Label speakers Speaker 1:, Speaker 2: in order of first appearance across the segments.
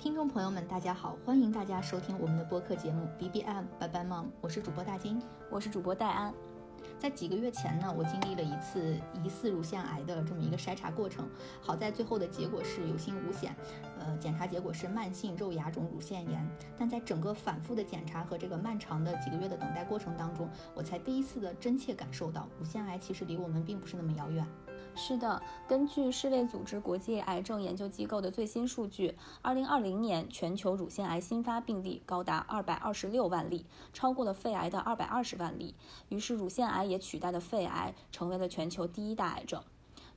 Speaker 1: 听众朋友们，大家好，欢迎大家收听我们的播客节目 B B M Bye Bye Mom，我是主播大金，
Speaker 2: 我是主播戴安。
Speaker 1: 在几个月前呢，我经历了一次疑似乳腺癌的这么一个筛查过程，好在最后的结果是有惊无险，呃，检查结果是慢性肉芽肿乳腺炎。但在整个反复的检查和这个漫长的几个月的等待过程当中，我才第一次的真切感受到乳腺癌其实离我们并不是那么遥远。
Speaker 2: 是的，根据世卫组织国际癌症研究机构的最新数据，二零二零年全球乳腺癌新发病例高达二百二十六万例，超过了肺癌的二百二十万例。于是，乳腺癌也取代了肺癌，成为了全球第一大癌症。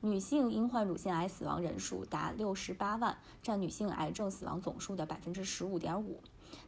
Speaker 2: 女性因患乳腺癌死亡人数达六十八万，占女性癌症死亡总数的百分之十五点五。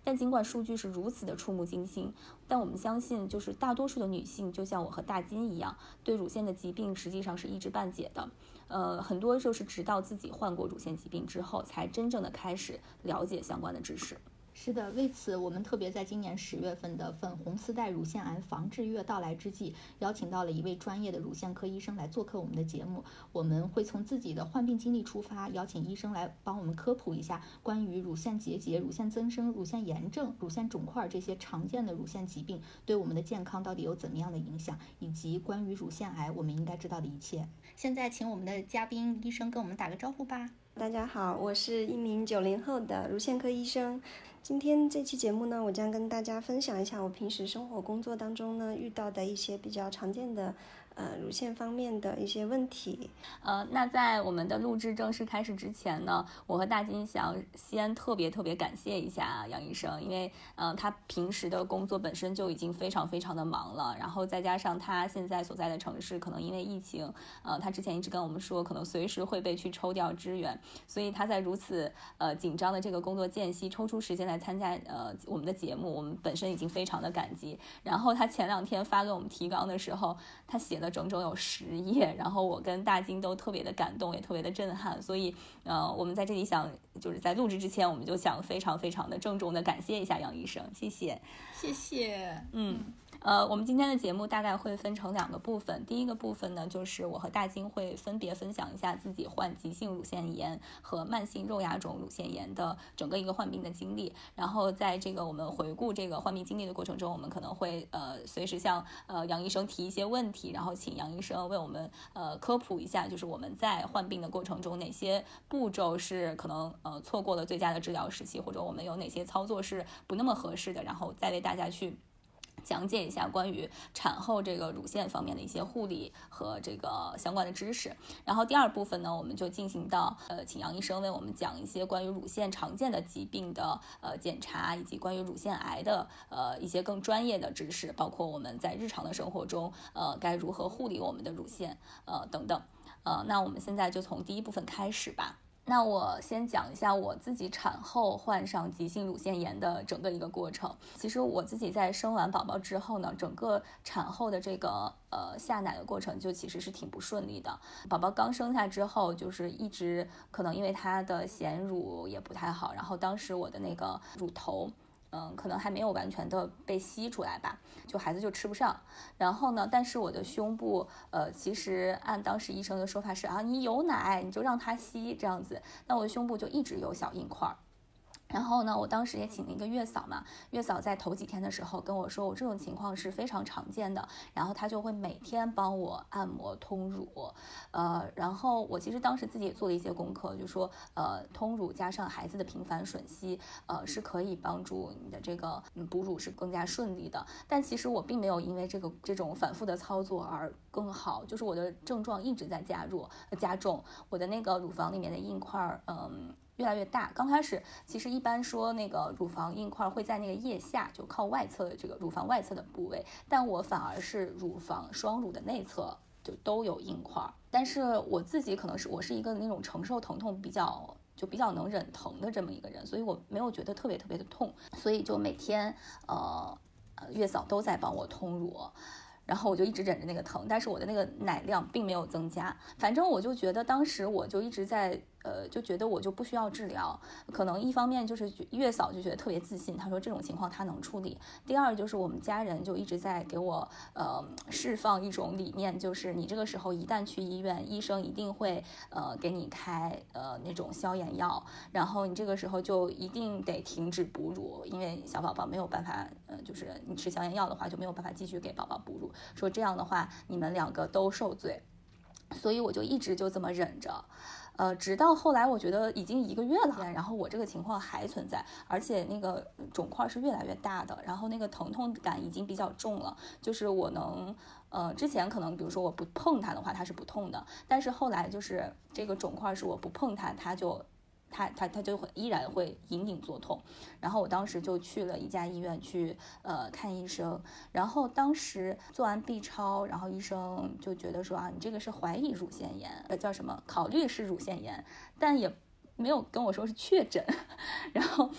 Speaker 2: 但尽管数据是如此的触目惊心，但我们相信，就是大多数的女性，就像我和大金一样，对乳腺的疾病实际上是一知半解的。呃，很多就是直到自己患过乳腺疾病之后，才真正的开始了解相关的知识。
Speaker 1: 是的，为此我们特别在今年十月份的粉红丝带乳腺癌防治月到来之际，邀请到了一位专业的乳腺科医生来做客我们的节目。我们会从自己的患病经历出发，邀请医生来帮我们科普一下关于乳腺结节、乳腺增生、乳腺炎症、乳腺肿块这些常见的乳腺疾病对我们的健康到底有怎么样的影响，以及关于乳腺癌我们应该知道的一切。现在请我们的嘉宾医生跟我们打个招呼吧。
Speaker 3: 大家好，我是一名九零后的乳腺科医生。今天这期节目呢，我将跟大家分享一下我平时生活工作当中呢遇到的一些比较常见的。呃，乳腺方面的一些问题。
Speaker 2: 呃，那在我们的录制正式开始之前呢，我和大金想先特别特别感谢一下杨医生，因为呃，他平时的工作本身就已经非常非常的忙了，然后再加上他现在所在的城市可能因为疫情，呃，他之前一直跟我们说可能随时会被去抽调支援，所以他在如此呃紧张的这个工作间隙抽出时间来参加呃我们的节目，我们本身已经非常的感激。然后他前两天发给我们提纲的时候，他写的。整整有十页，然后我跟大金都特别的感动，也特别的震撼，所以，呃，我们在这里想，就是在录制之前，我们就想非常非常的郑重的感谢一下杨医生，谢谢，
Speaker 1: 谢谢，
Speaker 2: 嗯。呃，我们今天的节目大概会分成两个部分。第一个部分呢，就是我和大金会分别分享一下自己患急性乳腺炎和慢性肉芽肿乳腺炎的整个一个患病的经历。然后在这个我们回顾这个患病经历的过程中，我们可能会呃随时向呃杨医生提一些问题，然后请杨医生为我们呃科普一下，就是我们在患病的过程中哪些步骤是可能呃错过了最佳的治疗时期，或者我们有哪些操作是不那么合适的，然后再为大家去。讲解一下关于产后这个乳腺方面的一些护理和这个相关的知识。然后第二部分呢，我们就进行到呃，请杨医生为我们讲一些关于乳腺常见的疾病的呃检查，以及关于乳腺癌的呃一些更专业的知识，包括我们在日常的生活中呃该如何护理我们的乳腺呃等等。呃，那我们现在就从第一部分开始吧。那我先讲一下我自己产后患上急性乳腺炎的整个一个过程。其实我自己在生完宝宝之后呢，整个产后的这个呃下奶的过程就其实是挺不顺利的。宝宝刚生下之后，就是一直可能因为他的衔乳也不太好，然后当时我的那个乳头。嗯，可能还没有完全的被吸出来吧，就孩子就吃不上。然后呢，但是我的胸部，呃，其实按当时医生的说法是啊，你有奶你就让他吸这样子，那我的胸部就一直有小硬块。然后呢，我当时也请了一个月嫂嘛，月嫂在头几天的时候跟我说，我这种情况是非常常见的，然后她就会每天帮我按摩通乳，呃，然后我其实当时自己也做了一些功课，就说，呃，通乳加上孩子的频繁吮吸，呃，是可以帮助你的这个哺乳是更加顺利的。但其实我并没有因为这个这种反复的操作而更好，就是我的症状一直在加弱加重，我的那个乳房里面的硬块，嗯。越来越大。刚开始其实一般说那个乳房硬块会在那个腋下，就靠外侧的这个乳房外侧的部位，但我反而是乳房双乳的内侧就都有硬块。但是我自己可能是我是一个那种承受疼痛比较就比较能忍疼的这么一个人，所以我没有觉得特别特别的痛，所以就每天呃呃月嫂都在帮我通乳。然后我就一直忍着那个疼，但是我的那个奶量并没有增加。反正我就觉得当时我就一直在呃，就觉得我就不需要治疗。可能一方面就是月嫂就觉得特别自信，她说这种情况她能处理。第二就是我们家人就一直在给我呃释放一种理念，就是你这个时候一旦去医院，医生一定会呃给你开呃那种消炎药，然后你这个时候就一定得停止哺乳，因为小宝宝没有办法，呃，就是你吃消炎药的话就没有办法继续给宝宝哺乳。说这样的话你们两个都受罪，所以我就一直就这么忍着。呃，直到后来，我觉得已经一个月了，然后我这个情况还存在，而且那个肿块是越来越大的，然后那个疼痛感已经比较重了。就是我能，呃，之前可能比如说我不碰它的话，它是不痛的，但是后来就是这个肿块是我不碰它，它就。他他他就会依然会隐隐作痛，然后我当时就去了一家医院去呃看医生，然后当时做完 B 超，然后医生就觉得说啊，你这个是怀疑乳腺炎，呃叫什么？考虑是乳腺炎，但也没有跟我说是确诊，然后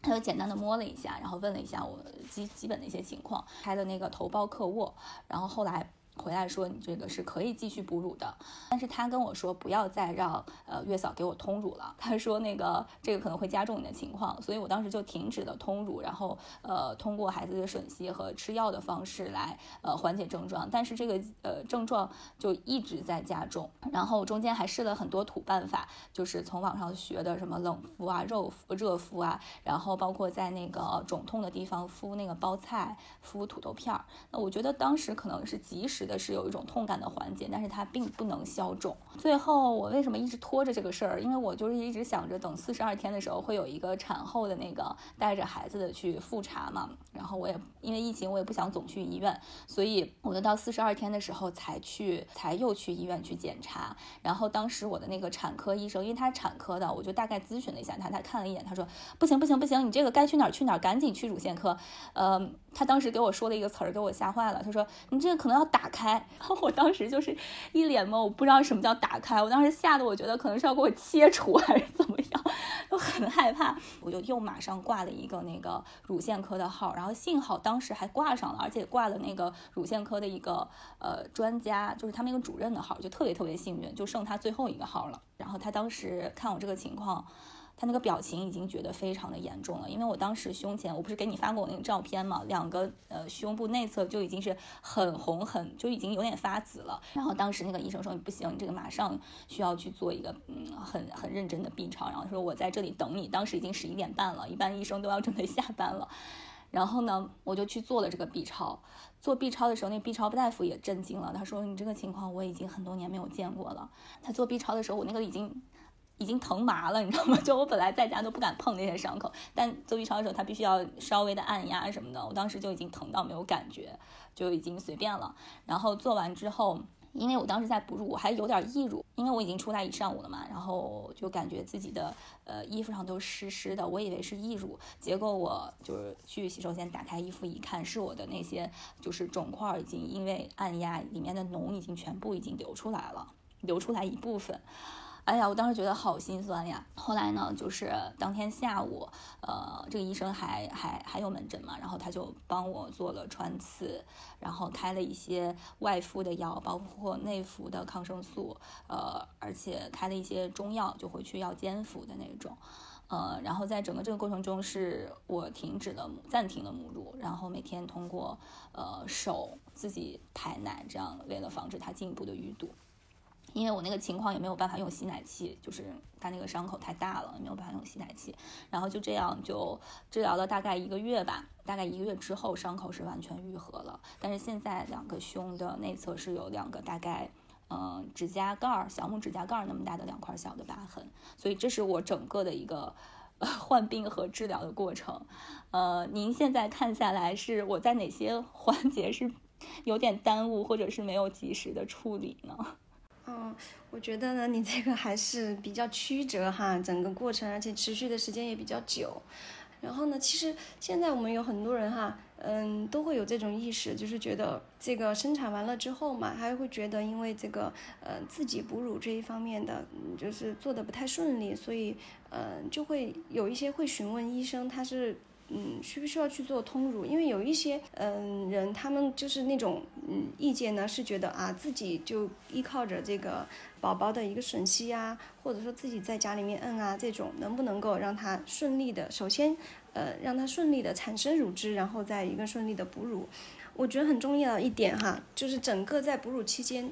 Speaker 2: 他就简单的摸了一下，然后问了一下我基基本的一些情况，开的那个头孢克沃，然后后来。回来说你这个是可以继续哺乳的，但是他跟我说不要再让呃月嫂给我通乳了，他说那个这个可能会加重你的情况，所以我当时就停止了通乳，然后呃通过孩子的吮吸和吃药的方式来呃缓解症状，但是这个呃症状就一直在加重，然后中间还试了很多土办法，就是从网上学的什么冷敷啊、肉敷、热敷啊，然后包括在那个肿痛的地方敷那个包菜、敷土豆片儿，那我觉得当时可能是及时。的是有一种痛感的缓解，但是它并不能消肿。最后我为什么一直拖着这个事儿？因为我就是一直想着等四十二天的时候会有一个产后的那个带着孩子的去复查嘛。然后我也因为疫情，我也不想总去医院，所以我就到四十二天的时候才去，才又去医院去检查。然后当时我的那个产科医生，因为他产科的，我就大概咨询了一下他，他看了一眼，他说不行不行不行，你这个该去哪儿去哪儿，赶紧去乳腺科。呃，他当时给我说了一个词儿，给我吓坏了。他说你这个可能要打开。然后我当时就是一脸懵，我不知道什么叫打开，我当时吓得我觉得可能是要给我切除还是怎么样，就很害怕。我就又马上挂了一个那个乳腺科的号，然后幸好当时还挂上了，而且挂了那个乳腺科的一个呃专家，就是他们一个主任的号，就特别特别幸运，就剩他最后一个号了。然后他当时看我这个情况。他那个表情已经觉得非常的严重了，因为我当时胸前我不是给你发过我那个照片嘛，两个呃胸部内侧就已经是很红很就已经有点发紫了。然后当时那个医生说你不行，你这个马上需要去做一个嗯很很认真的 B 超，然后说我在这里等你。当时已经十一点半了，一般医生都要准备下班了。然后呢，我就去做了这个 B 超。做 B 超的时候，那 B 超大夫也震惊了，他说你这个情况我已经很多年没有见过了。他做 B 超的时候，我那个已经。已经疼麻了，你知道吗？就我本来在家都不敢碰那些伤口，但做 B 超的时候，他必须要稍微的按压什么的。我当时就已经疼到没有感觉，就已经随便了。然后做完之后，因为我当时在哺乳，我还有点溢乳，因为我已经出来一上午了嘛，然后就感觉自己的呃衣服上都湿湿的，我以为是溢乳，结果我就是去洗手间打开衣服一看，是我的那些就是肿块已经因为按压里面的脓已经全部已经流出来了，流出来一部分。哎呀，我当时觉得好心酸呀。后来呢，就是当天下午，呃，这个医生还还还有门诊嘛，然后他就帮我做了穿刺，然后开了一些外敷的药，包括内服的抗生素，呃，而且开了一些中药，就回去要煎服的那种，呃，然后在整个这个过程中，是我停止了暂停了母乳，然后每天通过呃手自己排奶，这样为了防止它进一步的淤堵。因为我那个情况也没有办法用吸奶器，就是他那个伤口太大了，没有办法用吸奶器。然后就这样就治疗了大概一个月吧，大概一个月之后伤口是完全愈合了。但是现在两个胸的内侧是有两个大概，嗯，指甲盖儿小拇指甲盖儿那么大的两块小的疤痕。所以这是我整个的一个患病和治疗的过程。呃，您现在看下来是我在哪些环节是有点耽误，或者是没有及时的处理呢？
Speaker 3: 嗯，我觉得呢，你这个还是比较曲折哈，整个过程，而且持续的时间也比较久。然后呢，其实现在我们有很多人哈，嗯，都会有这种意识，就是觉得这个生产完了之后嘛，还会觉得因为这个呃自己哺乳这一方面的，就是做的不太顺利，所以嗯，就会有一些会询问医生，他是嗯，需不需要去做通乳？因为有一些嗯人，他们就是那种嗯意见呢，是觉得啊自己就依靠着这个宝宝的一个吮吸啊，或者说自己在家里面摁啊，这种能不能够让他顺利的，首先呃让他顺利的产生乳汁，然后再一个顺利的哺乳。我觉得很重要一点哈，就是整个在哺乳期间。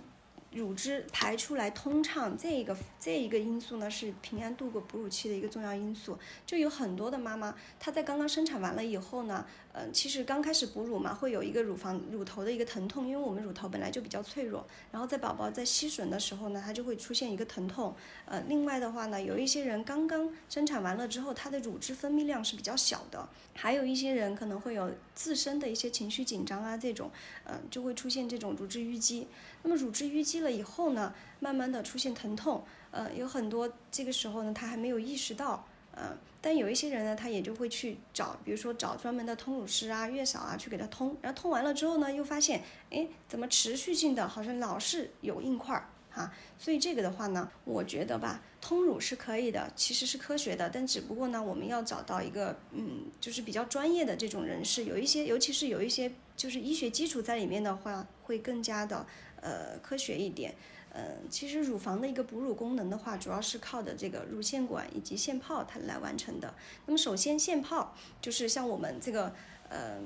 Speaker 3: 乳汁排出来通畅，这一个这一个因素呢，是平安度过哺乳期的一个重要因素。就有很多的妈妈，她在刚刚生产完了以后呢，嗯，其实刚开始哺乳嘛，会有一个乳房乳头的一个疼痛，因为我们乳头本来就比较脆弱。然后在宝宝在吸吮的时候呢，它就会出现一个疼痛。呃，另外的话呢，有一些人刚刚生产完了之后，她的乳汁分泌量是比较小的。还有一些人可能会有自身的一些情绪紧张啊，这种，嗯，就会出现这种乳汁淤积。那么乳汁淤积了以后呢，慢慢的出现疼痛，呃，有很多这个时候呢，他还没有意识到，呃，但有一些人呢，他也就会去找，比如说找专门的通乳师啊、月嫂啊去给他通，然后通完了之后呢，又发现，哎，怎么持续性的好像老是有硬块儿哈，所以这个的话呢，我觉得吧，通乳是可以的，其实是科学的，但只不过呢，我们要找到一个，嗯，就是比较专业的这种人士，有一些，尤其是有一些就是医学基础在里面的话，会更加的。呃，科学一点，呃，其实乳房的一个哺乳功能的话，主要是靠的这个乳腺管以及腺泡它来完成的。那么首先腺泡就是像我们这个，呃，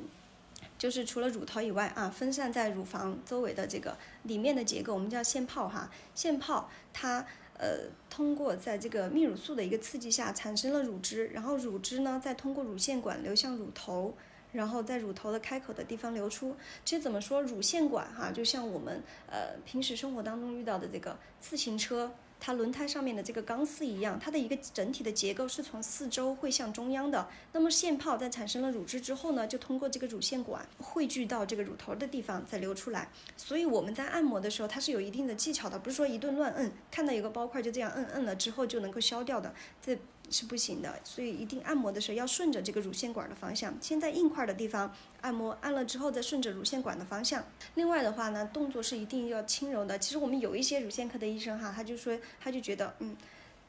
Speaker 3: 就是除了乳头以外啊，分散在乳房周围的这个里面的结构，我们叫腺泡哈。腺泡它呃通过在这个泌乳素的一个刺激下产生了乳汁，然后乳汁呢再通过乳腺管流向乳头。然后在乳头的开口的地方流出。其实怎么说，乳腺管哈，就像我们呃平时生活当中遇到的这个自行车，它轮胎上面的这个钢丝一样，它的一个整体的结构是从四周会向中央的。那么腺泡在产生了乳汁之后呢，就通过这个乳腺管汇聚到这个乳头的地方再流出来。所以我们在按摩的时候，它是有一定的技巧的，不是说一顿乱摁，看到有个包块就这样摁摁了之后就能够消掉的。这是不行的，所以一定按摩的时候要顺着这个乳腺管的方向，先在硬块的地方按摩，按了之后再顺着乳腺管的方向。另外的话呢，动作是一定要轻柔的。其实我们有一些乳腺科的医生哈，他就说，他就觉得，嗯，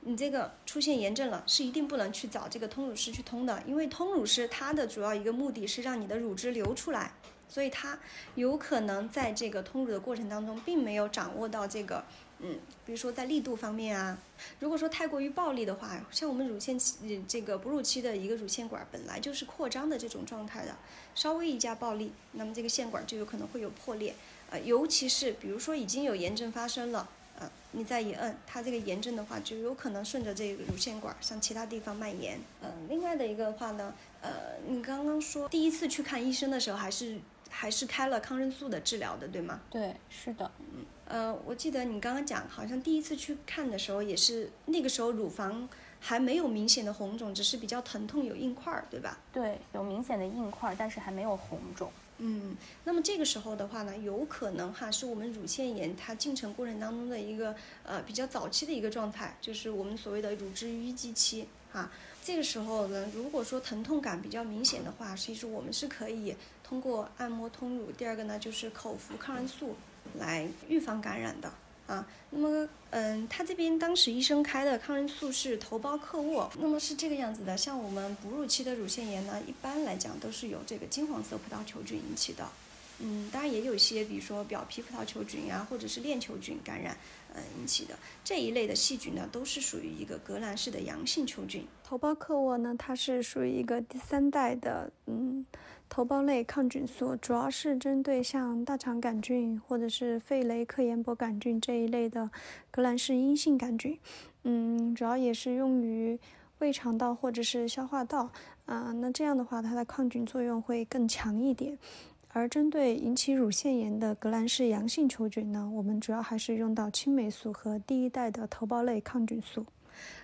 Speaker 3: 你这个出现炎症了，是一定不能去找这个通乳师去通的，因为通乳师他的主要一个目的是让你的乳汁流出来，所以他有可能在这个通乳的过程当中，并没有掌握到这个。嗯，比如说在力度方面啊，如果说太过于暴力的话，像我们乳腺期这个哺乳期的一个乳腺管本来就是扩张的这种状态的，稍微一加暴力，那么这个腺管就有可能会有破裂。呃，尤其是比如说已经有炎症发生了，呃，你再一摁，它这个炎症的话就有可能顺着这个乳腺管向其他地方蔓延。嗯，另外的一个话呢，呃，你刚刚说第一次去看医生的时候还是还是开了抗生素的治疗的，对吗？
Speaker 2: 对，是的，
Speaker 3: 嗯。呃，我记得你刚刚讲，好像第一次去看的时候，也是那个时候乳房还没有明显的红肿，只是比较疼痛有硬块儿，对吧？
Speaker 2: 对，有明显的硬块，但是还没有红肿。
Speaker 3: 嗯，那么这个时候的话呢，有可能哈是我们乳腺炎它进程过程当中的一个呃比较早期的一个状态，就是我们所谓的乳汁淤积期哈。这个时候呢，如果说疼痛感比较明显的话，其实我们是可以通过按摩通乳，第二个呢就是口服抗生素。来预防感染的啊，那么嗯，他这边当时医生开的抗生素是头孢克沃，那么是这个样子的。像我们哺乳期的乳腺炎呢，一般来讲都是由这个金黄色葡萄球菌引起的，嗯，当然也有一些，比如说表皮葡萄球菌呀，或者是链球菌感染，嗯引起的这一类的细菌呢，都是属于一个革兰氏的阳性球菌。头孢克沃呢，它是属于一个第三代的，嗯。头孢类抗菌素主要是针对像大肠杆菌或者是肺雷克延伯杆菌这一类的革兰氏阴性杆菌，嗯，主要也是用于胃肠道或者是消化道啊。那这样的话，它的抗菌作用会更强一点。而针对引起乳腺炎的革兰氏阳性球菌呢，我们主要还是用到青霉素和第一代的头孢类抗菌素。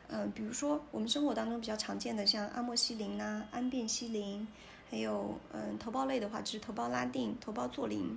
Speaker 3: 嗯，比如说我们生活当中比较常见的像阿莫西林呐、氨变西林。还有，嗯，头孢类的话，就是头孢拉定、头孢唑林，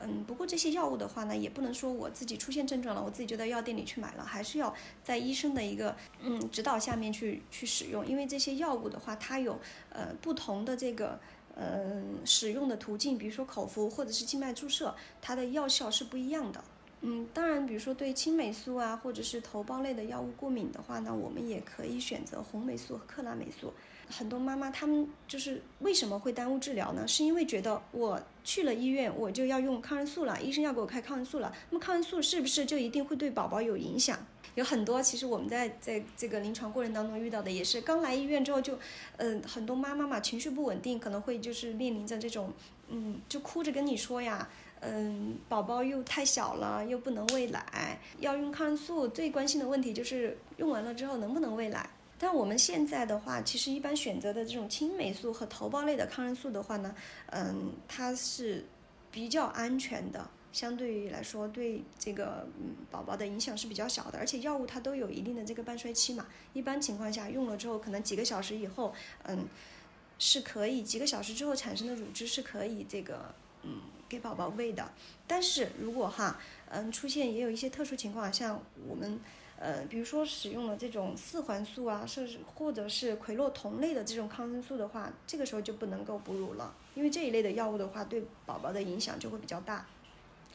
Speaker 3: 嗯，不过这些药物的话呢，也不能说我自己出现症状了，我自己就到药店里去买了，还是要在医生的一个嗯指导下面去去使用，因为这些药物的话，它有呃不同的这个嗯使用的途径，比如说口服或者是静脉注射，它的药效是不一样的。嗯，当然，比如说对青霉素啊，或者是头孢类的药物过敏的话呢，我们也可以选择红霉素和克拉霉素。很多妈妈她们就是为什么会耽误治疗呢？是因为觉得我去了医院，我就要用抗生素了，医生要给我开抗生素了。那么抗生素是不是就一定会对宝宝有影响？有很多其实我们在在这个临床过程当中遇到的也是，刚来医院之后就，嗯，很多妈妈嘛情绪不稳定，可能会就是面临着这种，嗯，就哭着跟你说呀。嗯，宝宝又太小了，又不能喂奶，要用抗生素。最关心的问题就是用完了之后能不能喂奶。但我们现在的话，其实一般选择的这种青霉素和头孢类的抗生素的话呢，嗯，它是比较安全的，相对于来说对这个嗯宝宝的影响是比较小的。而且药物它都有一定的这个半衰期嘛，一般情况下用了之后，可能几个小时以后，嗯，是可以几个小时之后产生的乳汁是可以这个嗯。给宝宝喂的，但是如果哈，嗯，出现也有一些特殊情况，像我们，呃，比如说使用了这种四环素啊，甚至或者是喹诺酮类的这种抗生素的话，这个时候就不能够哺乳了，因为这一类的药物的话，对宝宝的影响就会比较大。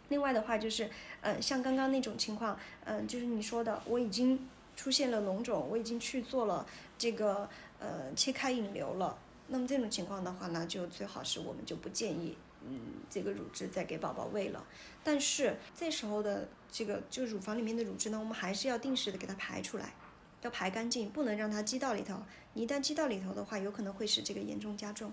Speaker 3: 另外的话就是，嗯，像刚刚那种情况，嗯，就是你说的，我已经出现了脓肿，我已经去做了这个呃切开引流了，那么这种情况的话呢，就最好是我们就不建议。嗯，这个乳汁再给宝宝喂了，但是这时候的这个就乳房里面的乳汁呢，我们还是要定时的给它排出来，要排干净，不能让它积到里头。你一旦积到里头的话，有可能会使这个严重加重。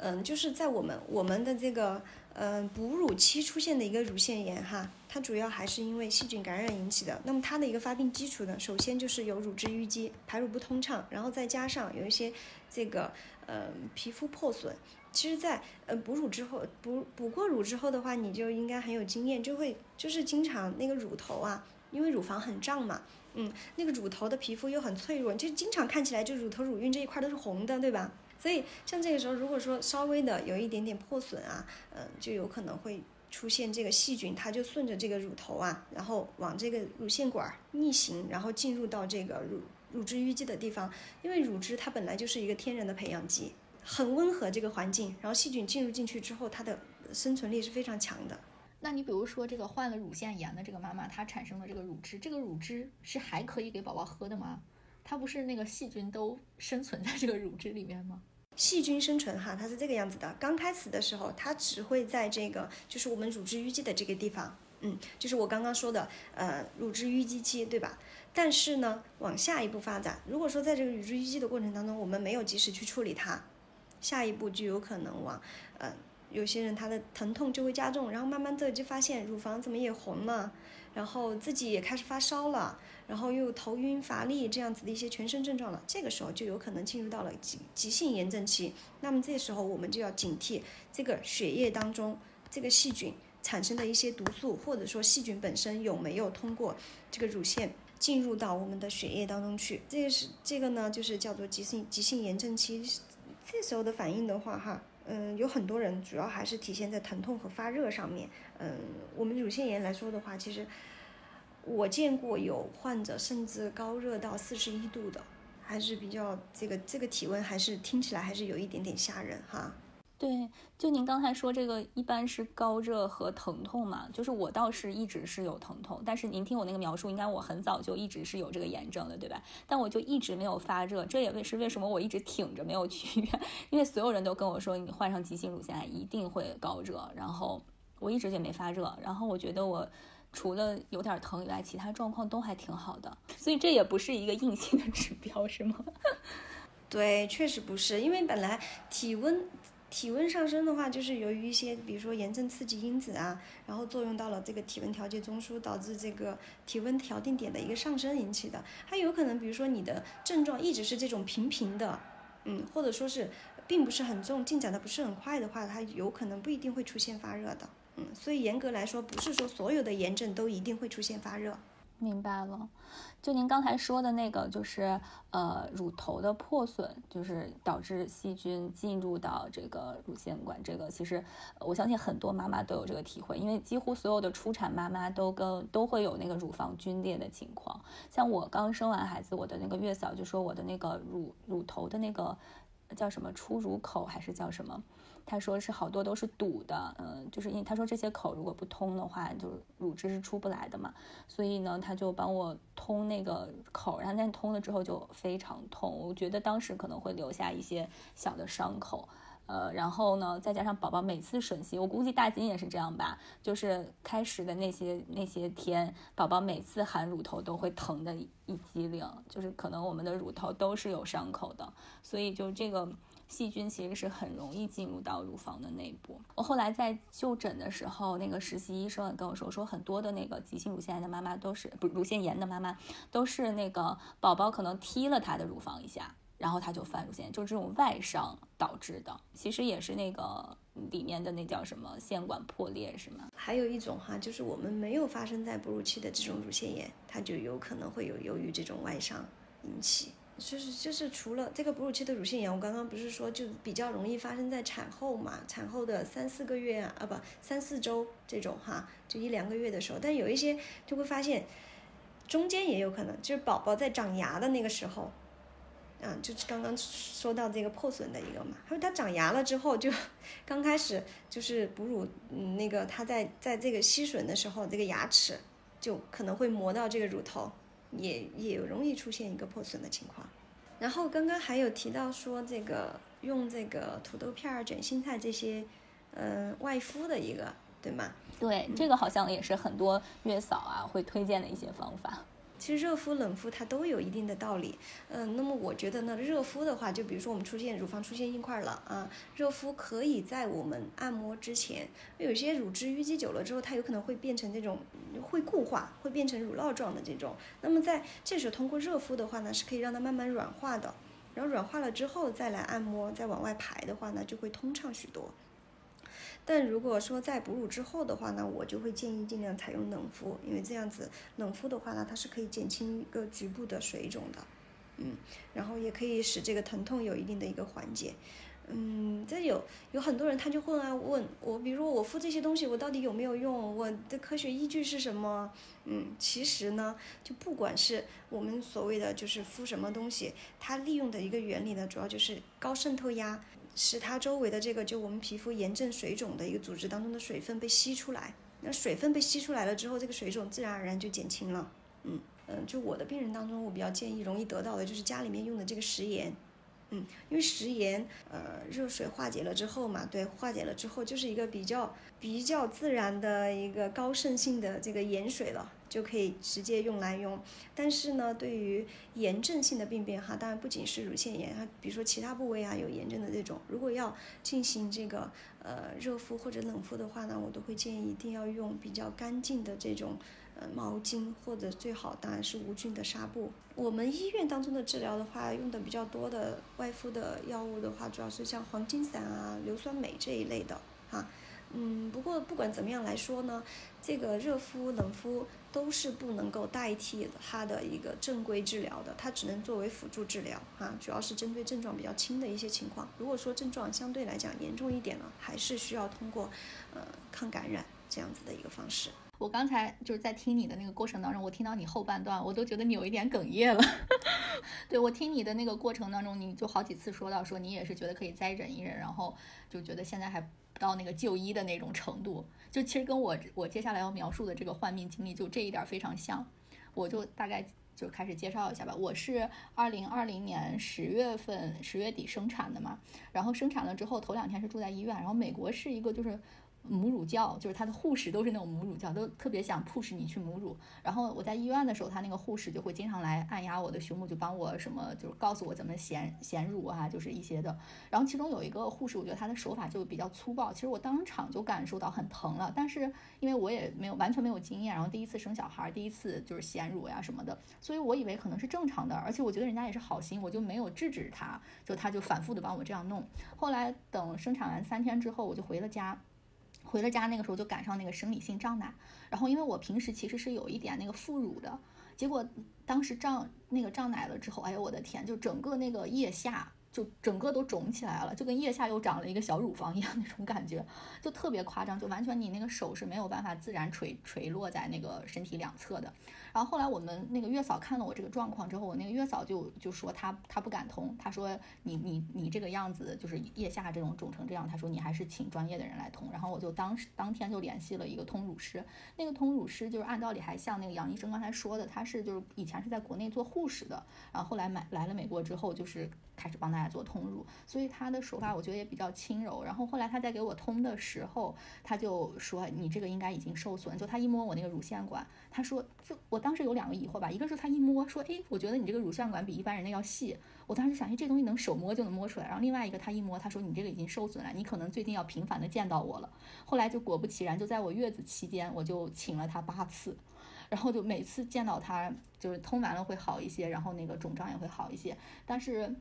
Speaker 3: 嗯，就是在我们我们的这个嗯哺乳期出现的一个乳腺炎哈，它主要还是因为细菌感染引起的。那么它的一个发病基础呢，首先就是有乳汁淤积，排乳不通畅，然后再加上有一些这个呃皮肤破损。其实，在呃哺乳之后，哺哺过乳之后的话，你就应该很有经验，就会就是经常那个乳头啊，因为乳房很胀嘛，嗯，那个乳头的皮肤又很脆弱，就经常看起来就乳头乳晕这一块都是红的，对吧？所以像这个时候，如果说稍微的有一点点破损啊，嗯，就有可能会出现这个细菌，它就顺着这个乳头啊，然后往这个乳腺管逆行，然后进入到这个乳乳汁淤积的地方，因为乳汁它本来就是一个天然的培养基。很温和这个环境，然后细菌进入进去之后，它的生存力是非常强的。
Speaker 1: 那你比如说这个患了乳腺炎的这个妈妈，她产生的这个乳汁，这个乳汁是还可以给宝宝喝的吗？它不是那个细菌都生存在这个乳汁里面吗？
Speaker 3: 细菌生存哈，它是这个样子的。刚开始的时候，它只会在这个就是我们乳汁淤积的这个地方，嗯，就是我刚刚说的呃乳汁淤积期，对吧？但是呢，往下一步发展，如果说在这个乳汁淤积的过程当中，我们没有及时去处理它。下一步就有可能往，嗯，有些人他的疼痛就会加重，然后慢慢的就发现乳房怎么也红了，然后自己也开始发烧了，然后又头晕乏力这样子的一些全身症状了，这个时候就有可能进入到了急急性炎症期。那么这时候我们就要警惕这个血液当中这个细菌产生的一些毒素，或者说细菌本身有没有通过这个乳腺进入到我们的血液当中去。这个是这个呢，就是叫做急性急性炎症期。这时候的反应的话，哈，嗯，有很多人主要还是体现在疼痛和发热上面。嗯，我们乳腺炎来说的话，其实我见过有患者甚至高热到四十一度的，还是比较这个这个体温还是听起来还是有一点点吓人哈。
Speaker 2: 对，就您刚才说这个一般是高热和疼痛嘛，就是我倒是一直是有疼痛，但是您听我那个描述，应该我很早就一直是有这个炎症的，对吧？但我就一直没有发热，这也为是为什么我一直挺着没有去医院，因为所有人都跟我说你患上急性乳腺癌一定会高热，然后我一直也没发热，然后我觉得我除了有点疼以外，其他状况都还挺好的，所以这也不是一个硬性的指标，是吗？
Speaker 3: 对，确实不是，因为本来体温。体温上升的话，就是由于一些，比如说炎症刺激因子啊，然后作用到了这个体温调节中枢，导致这个体温调定点的一个上升引起的。还有可能，比如说你的症状一直是这种平平的，嗯，或者说是并不是很重，进展的不是很快的话，它有可能不一定会出现发热的，嗯，所以严格来说，不是说所有的炎症都一定会出现发热。
Speaker 2: 明白了，就您刚才说的那个，就是呃乳头的破损，就是导致细菌进入到这个乳腺管。这个其实我相信很多妈妈都有这个体会，因为几乎所有的初产妈妈都跟都会有那个乳房皲裂的情况。像我刚生完孩子，我的那个月嫂就说我的那个乳乳头的那个叫什么出乳口还是叫什么？他说是好多都是堵的，嗯，就是因为他说这些口如果不通的话，就是乳汁是出不来的嘛，所以呢，他就帮我通那个口，然后那通了之后就非常痛，我觉得当时可能会留下一些小的伤口。呃，然后呢，再加上宝宝每次吮吸，我估计大金也是这样吧，就是开始的那些那些天，宝宝每次含乳头都会疼的一激灵，就是可能我们的乳头都是有伤口的，所以就这个细菌其实是很容易进入到乳房的内部。我后来在就诊的时候，那个实习医生也跟我说，说很多的那个急性乳腺癌的妈妈都是不乳腺炎的妈妈都是那个宝宝可能踢了她的乳房一下。然后它就犯乳腺，就是这种外伤导致的，其实也是那个里面的那叫什么腺管破裂，是吗？
Speaker 3: 还有一种哈，就是我们没有发生在哺乳期的这种乳腺炎，它就有可能会有由于这种外伤引起。就是就是除了这个哺乳期的乳腺炎，我刚刚不是说就比较容易发生在产后嘛，产后的三四个月啊，啊不三四周这种哈，就一两个月的时候，但有一些就会发现中间也有可能，就是宝宝在长牙的那个时候。啊，就是刚刚说到这个破损的一个嘛，还有它长牙了之后，就刚开始就是哺乳，嗯，那个它在在这个吸吮的时候，这个牙齿就可能会磨到这个乳头，也也容易出现一个破损的情况。然后刚刚还有提到说这个用这个土豆片儿、卷心菜这些，嗯，外敷的一个，对吗？
Speaker 2: 对，这个好像也是很多月嫂啊会推荐的一些方法。
Speaker 3: 其实热敷、冷敷它都有一定的道理，嗯，那么我觉得呢，热敷的话，就比如说我们出现乳房出现硬块了啊，热敷可以在我们按摩之前，有些乳汁淤积久了之后，它有可能会变成这种会固化，会变成乳酪状的这种。那么在这时候通过热敷的话呢，是可以让它慢慢软化的，然后软化了之后再来按摩，再往外排的话呢，就会通畅许多。但如果说在哺乳之后的话呢，我就会建议尽量采用冷敷，因为这样子冷敷的话呢，它是可以减轻一个局部的水肿的，嗯，然后也可以使这个疼痛有一定的一个缓解，嗯，这有有很多人他就会啊问我，比如说我敷这些东西我到底有没有用？我的科学依据是什么？嗯，其实呢，就不管是我们所谓的就是敷什么东西，它利用的一个原理呢，主要就是高渗透压。使它周围的这个就我们皮肤炎症水肿的一个组织当中的水分被吸出来，那水分被吸出来了之后，这个水肿自然而然就减轻了。嗯嗯，就我的病人当中，我比较建议容易得到的就是家里面用的这个食盐。嗯，因为食盐，呃，热水化解了之后嘛，对，化解了之后就是一个比较比较自然的一个高渗性的这个盐水了，就可以直接用来用。但是呢，对于炎症性的病变哈，当然不仅是乳腺炎，哈，比如说其他部位啊有炎症的这种，如果要进行这个呃热敷或者冷敷的话呢，我都会建议一定要用比较干净的这种。毛巾或者最好当然是无菌的纱布。我们医院当中的治疗的话，用的比较多的外敷的药物的话，主要是像黄金散啊、硫酸镁这一类的哈。嗯，不过不管怎么样来说呢，这个热敷、冷敷都是不能够代替它的一个正规治疗的，它只能作为辅助治疗哈。主要是针对症状比较轻的一些情况。如果说症状相对来讲严重一点呢，还是需要通过呃抗感染这样子的一个方式。
Speaker 1: 我刚才就是在听你的那个过程当中，我听到你后半段，我都觉得你有一点哽咽了。对我听你的那个过程当中，你就好几次说到说你也是觉得可以再忍一忍，然后就觉得现在还不到那个就医的那种程度。就其实跟我我接下来要描述的这个患病经历就这一点非常像。我就大概就开始介绍一下吧。我是二零二零年十月份十月底生产的嘛，然后生产了之后头两天是住在医院，然后美国是一个就是。母乳教就是他的护士都是那种母乳教，都特别想 push 你去母乳。然后我在医院的时候，他那个护士就会经常来按压我的胸部，就帮我什么，就是告诉我怎么衔衔乳啊，就是一些的。然后其中有一个护士，我觉得他的手法就比较粗暴，其实我当场就感受到很疼了。但是因为我也没有完全没有经验，然后第一次生小孩，第一次就是衔乳呀什么的，所以我以为可能是正常的。而且我觉得人家也是好心，我就没有制止他，就他就反复的帮我这样弄。后来等生产完三天之后，我就回了家。回了家，那个时候就赶上那个生理性胀奶，然后因为我平时其实是有一点那个副乳的，结果当时胀那个胀奶了之后，哎呦我的天，就整个那个腋下就整个都肿起来了，就跟腋下又长了一个小乳房一样那种感觉，就特别夸张，就完全你那个手是没有办法自然垂垂落在那个身体两侧的。然后后来我们那个月嫂看了我这个状况之后，我那个月嫂就就说她她不敢通，她说你你你这个样子就是腋下这种肿成这样，她说你还是请专业的人来通。然后我就当时当天就联系了一个通乳师，那个通乳师就是按道理还像那个杨医生刚才说的，他是就是以前是在国内做护士的，然后后来买来了美国之后就是开始帮大家做通乳，所以他的手法我觉得也比较轻柔。然后后来他在给我通的时候，他就说你这个应该已经受损，就他一摸我那个乳腺管，他说就我。我当时有两个疑惑吧，一个是他一摸说，哎，我觉得你这个乳腺管比一般人的要细。我当时想，哎，这东西能手摸就能摸出来。然后另外一个他一摸，他说你这个已经受损了，你可能最近要频繁的见到我了。后来就果不其然，就在我月子期间，我就请了他八次，然后就每次见到他，就是通完了会好一些，然后那个肿胀也会好一些。但是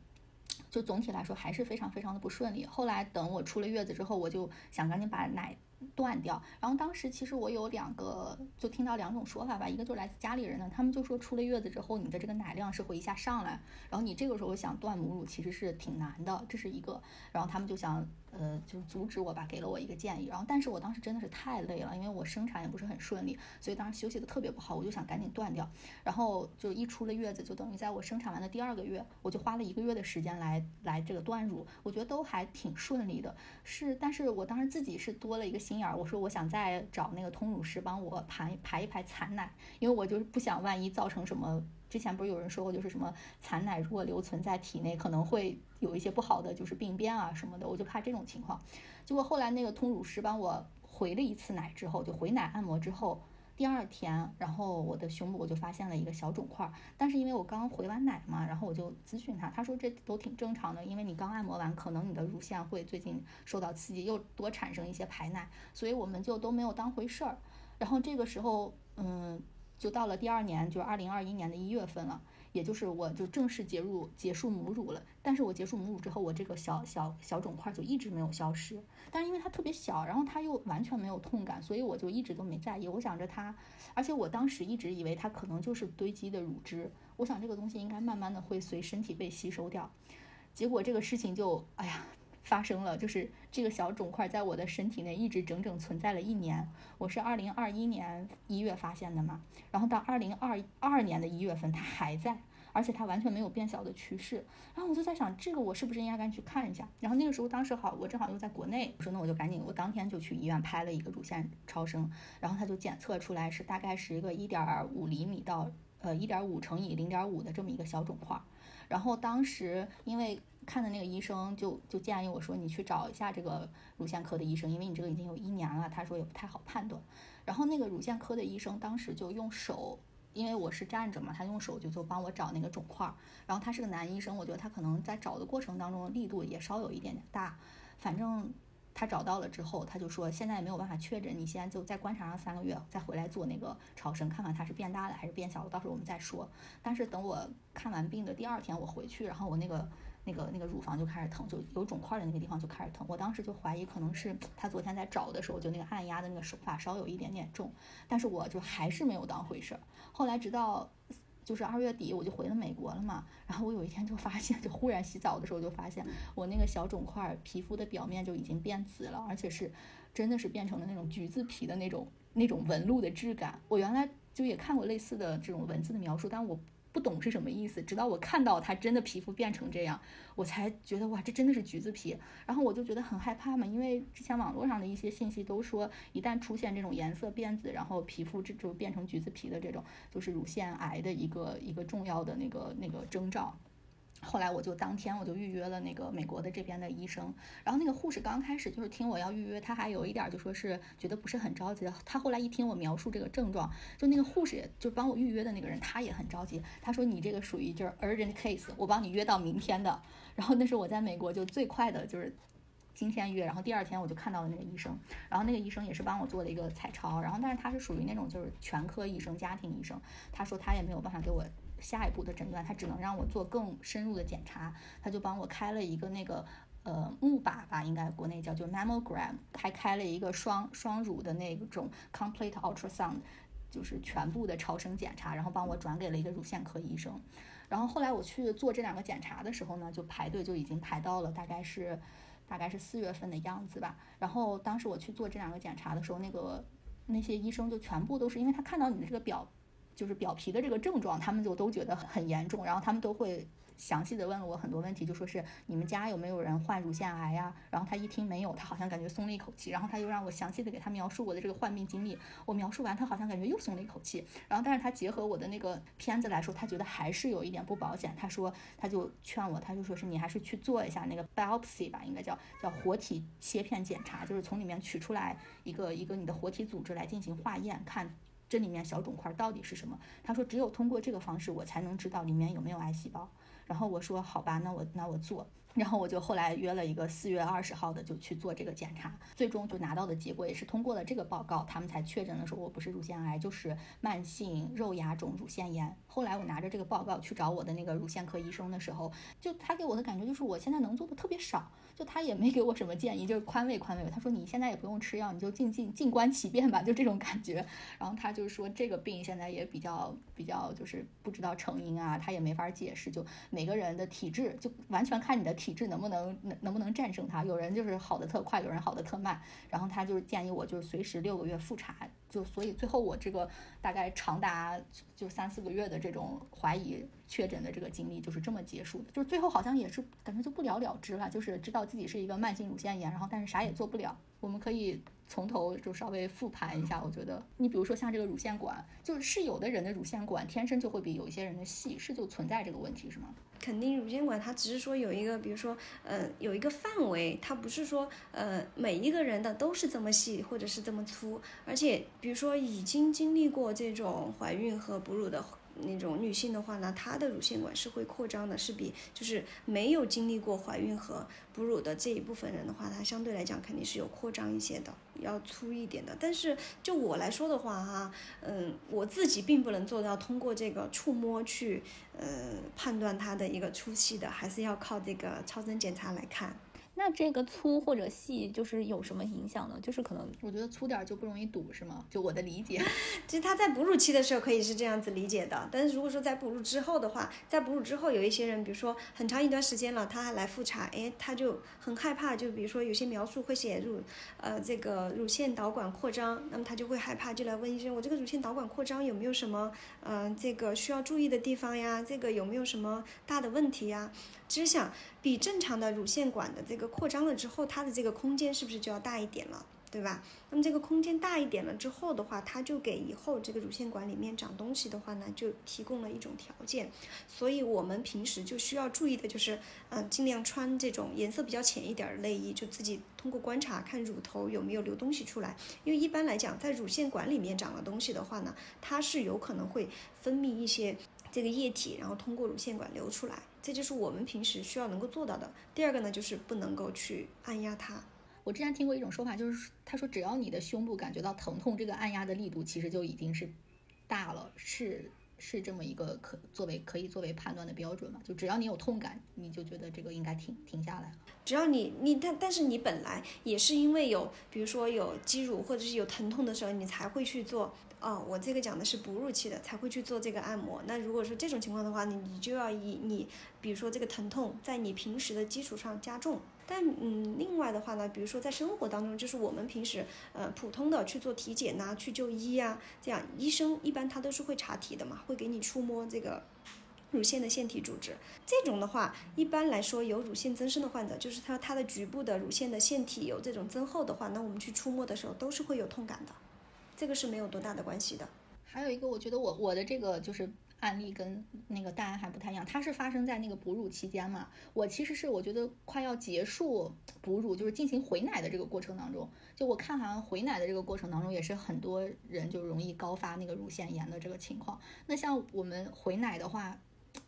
Speaker 1: 就总体来说还是非常非常的不顺利。后来等我出了月子之后，我就想赶紧把奶。断掉，然后当时其实我有两个，就听到两种说法吧，一个就是来自家里人的，他们就说出了月子之后，你的这个奶量是会一下上来，然后你这个时候想断母乳其实是挺难的，这是一个，然后他们就想。呃，就是阻止我吧，给了我一个建议。然后，但是我当时真的是太累了，因为我生产也不是很顺利，所以当时休息的特别不好。我就想赶紧断掉。然后就一出了月子，就等于在我生产完的第二个月，我就花了一个月的时间来来这个断乳。我觉得都还挺顺利的。是，但是我当时自己是多了一个心眼儿，我说我想再找那个通乳师帮我排排一排残奶，因为我就是不想万一造成什么。之前不是有人说过，就是什么残奶如果留存在体内，可能会有一些不好的，就是病变啊什么的，我就怕这种情况。结果后来那个通乳师帮我回了一次奶之后，就回奶按摩之后，第二天，然后我的胸部我就发现了一个小肿块。但是因为我刚回完奶嘛，然后我就咨询他，他说这都挺正常的，因为你刚按摩完，可能你的乳腺会最近受到刺激，又多产生一些排奶，所以我们就都没有当回事儿。然后这个时候，嗯。就到了第二年，就是二零二一年的一月份了，也就是我就正式结入结束母乳了。但是我结束母乳之后，我这个小小小肿块就一直没有消失。但是因为它特别小，然后它又完全没有痛感，所以我就一直都没在意。我想着它，而且我当时一直以为它可能就是堆积的乳汁。我想这个东西应该慢慢的会随身体被吸收掉。结果这个事情就，哎呀。发生了，就是这个小肿块在我的身体内一直整整存在了一年。我是二零二一年一月发现的嘛，然后到二零二二年的一月份它还在，而且它完全没有变小的趋势。然后我就在想，这个我是不是应该赶紧去看一下？然后那个时候当时好，我正好又在国内，我说那我就赶紧，我当天就去医院拍了一个乳腺超声，然后他就检测出来是大概是一个一点五厘米到呃一点五乘以零点五的这么一个小肿块。然后当时因为。看的那个医生就就建议我说，你去找一下这个乳腺科的医生，因为你这个已经有一年了，他说也不太好判断。然后那个乳腺科的医生当时就用手，因为我是站着嘛，他用手就就帮我找那个肿块。然后他是个男医生，我觉得他可能在找的过程当中力度也稍有一点点大。反正他找到了之后，他就说现在没有办法确诊，你现在就再观察上三个月，再回来做那个超声，看看它是变大了还是变小了，到时候我们再说。但是等我看完病的第二天我回去，然后我那个。那个那个乳房就开始疼，就有肿块的那个地方就开始疼。我当时就怀疑可能是他昨天在找的时候，就那个按压的那个手法稍有一点点重，但是我就还是没有当回事儿。后来直到就是二月底，我就回了美国了嘛。然后我有一天就发现，就忽然洗澡的时候就发现我那个小肿块皮肤的表面就已经变紫了，而且是真的是变成了那种橘子皮的那种那种纹路的质感。我原来就也看过类似的这种文字的描述，但我。不懂是什么意思，直到我看到它真的皮肤变成这样，我才觉得哇，这真的是橘子皮。然后我就觉得很害怕嘛，因为之前网络上的一些信息都说，一旦出现这种颜色变紫，然后皮肤这就变成橘子皮的这种，就是乳腺癌的一个一个重要的那个那个征兆。后来我就当天我就预约了那个美国的这边的医生，然后那个护士刚开始就是听我要预约，他还有一点就说是觉得不是很着急。他后来一听我描述这个症状，就那个护士也就帮我预约的那个人，他也很着急。他说你这个属于就是 urgent case，我帮你约到明天的。然后那是我在美国就最快的就是今天约，然后第二天我就看到了那个医生，然后那个医生也是帮我做了一个彩超，然后但是他是属于那种就是全科医生、家庭医生，他说他也没有办法给我。下一步的诊断，他只能让我做更深入的检查，他就帮我开了一个那个呃钼靶吧，应该国内叫就 mammogram，还开了一个双双乳的那种 complete ultrasound，就是全部的超声检查，然后帮我转给了一个乳腺科医生。然后后来我去做这两个检查的时候呢，就排队就已经排到了大概是大概是四月份的样子吧。然后当时我去做这两个检查的时候，那个那些医生就全部都是因为他看到你的这个表，就是表皮的这个症状，他们就都觉得很严重，然后他们都会。详细的问了我很多问题，就说是你们家有没有人患乳腺癌呀？然后他一听没有，他好像感觉松了一口气。然后他又让我详细的给他描述我的这个患病经历。我描述完，他好像感觉又松了一口气。然后，但是他结合我的那个片子来说，他觉得还是有一点不保险。他说，他就劝我，他就说是你还是去做一下那个 biopsy 吧，应该叫叫活体切片检查，就是从里面取出来一个一个你的活体组织来进行化验，看这里面小肿块到底是什么。他说，只有通过这个方式，我才能知道里面有没有癌细胞。然后我说好吧，那我那我做，然后我就后来约了一个四月二十号的就去做这个检查，最终就拿到的结果也是通过了这个报告，他们才确诊了说我不是乳腺癌，就是慢性肉芽肿乳腺炎。后来我拿着这个报告去找我的那个乳腺科医生的时候，就他给我的感觉就是我现在能做的特别少。就他也没给我什么建议，就是宽慰宽慰我。他说你现在也不用吃药，你就静静静观其变吧，就这种感觉。然后他就说这个病现在也比较比较，就是不知道成因啊，他也没法解释。就每个人的体质，就完全看你的体质能不能能能不能战胜它。有人就是好的特快，有人好的特慢。然后他就是建议我就是随时六个月复查。就所以最后我这个大概长达就三四个月的这种怀疑确诊的这个经历就是这么结束的，就是最后好像也是感觉就不了了之了，就是知道自己是一个慢性乳腺炎，然后但是啥也做不了。我们可以从头就稍微复盘一下，我觉得你比如说像这个乳腺管，就是有的人的乳腺管天生就会比有一些人的细，是就存在这个问题是吗？
Speaker 3: 肯定乳腺管它只是说有一个，比如说，呃，有一个范围，它不是说，呃，每一个人的都是这么细或者是这么粗，而且比如说已经经历过这种怀孕和哺乳的。那种女性的话呢，她的乳腺管是会扩张的，是比就是没有经历过怀孕和哺乳的这一部分人的话，它相对来讲肯定是有扩张一些的，要粗一点的。但是就我来说的话哈，嗯，我自己并不能做到通过这个触摸去呃判断它的一个粗细的，还是要靠这个超声检查来看。
Speaker 2: 那这个粗或者细就是有什么影响呢？就是可能
Speaker 1: 我觉得粗点就不容易堵，是吗？就我的理解，
Speaker 3: 其实他在哺乳期的时候可以是这样子理解的，但是如果说在哺乳之后的话，在哺乳之后有一些人，比如说很长一段时间了，他还来复查，哎，他就很害怕，就比如说有些描述会写乳，呃，这个乳腺导管扩张，那么他就会害怕，就来问医生，我这个乳腺导管扩张有没有什么，呃，这个需要注意的地方呀？这个有没有什么大的问题呀？只想比正常的乳腺管的这个扩张了之后，它的这个空间是不是就要大一点了，对吧？那么这个空间大一点了之后的话，它就给以后这个乳腺管里面长东西的话呢，就提供了一种条件。所以我们平时就需要注意的就是，嗯，尽量穿这种颜色比较浅一点的内衣，就自己通过观察看乳头有没有流东西出来。因为一般来讲，在乳腺管里面长了东西的话呢，它是有可能会分泌一些这个液体，然后通过乳腺管流出来。这就是我们平时需要能够做到的。第二个呢，就是不能够去按压它。
Speaker 1: 我之前听过一种说法，就是他说只要你的胸部感觉到疼痛，这个按压的力度其实就已经是大了，是是这么一个可作为可以作为判断的标准嘛？就只要你有痛感，你就觉得这个应该停停下来了。
Speaker 3: 只要你你但但是你本来也是因为有比如说有肌乳或者是有疼痛的时候，你才会去做。哦，我这个讲的是哺乳期的才会去做这个按摩。那如果说这种情况的话，你你就要以你，比如说这个疼痛在你平时的基础上加重。但嗯，另外的话呢，比如说在生活当中，就是我们平时呃普通的去做体检呐，去就医呀，这样医生一般他都是会查体的嘛，会给你触摸这个乳腺的腺体组织。这种的话，一般来说有乳腺增生的患者，就是他他的局部的乳腺的腺体有这种增厚的话，那我们去触摸的时候都是会有痛感的。这个是没有多大的关系的。
Speaker 1: 还有一个，我觉得我我的这个就是案例跟那个大安还不太一样，它是发生在那个哺乳期间嘛。我其实是我觉得快要结束哺乳，就是进行回奶的这个过程当中，就我看好像回奶的这个过程当中，也是很多人就容易高发那个乳腺炎的这个情况。那像我们回奶的话，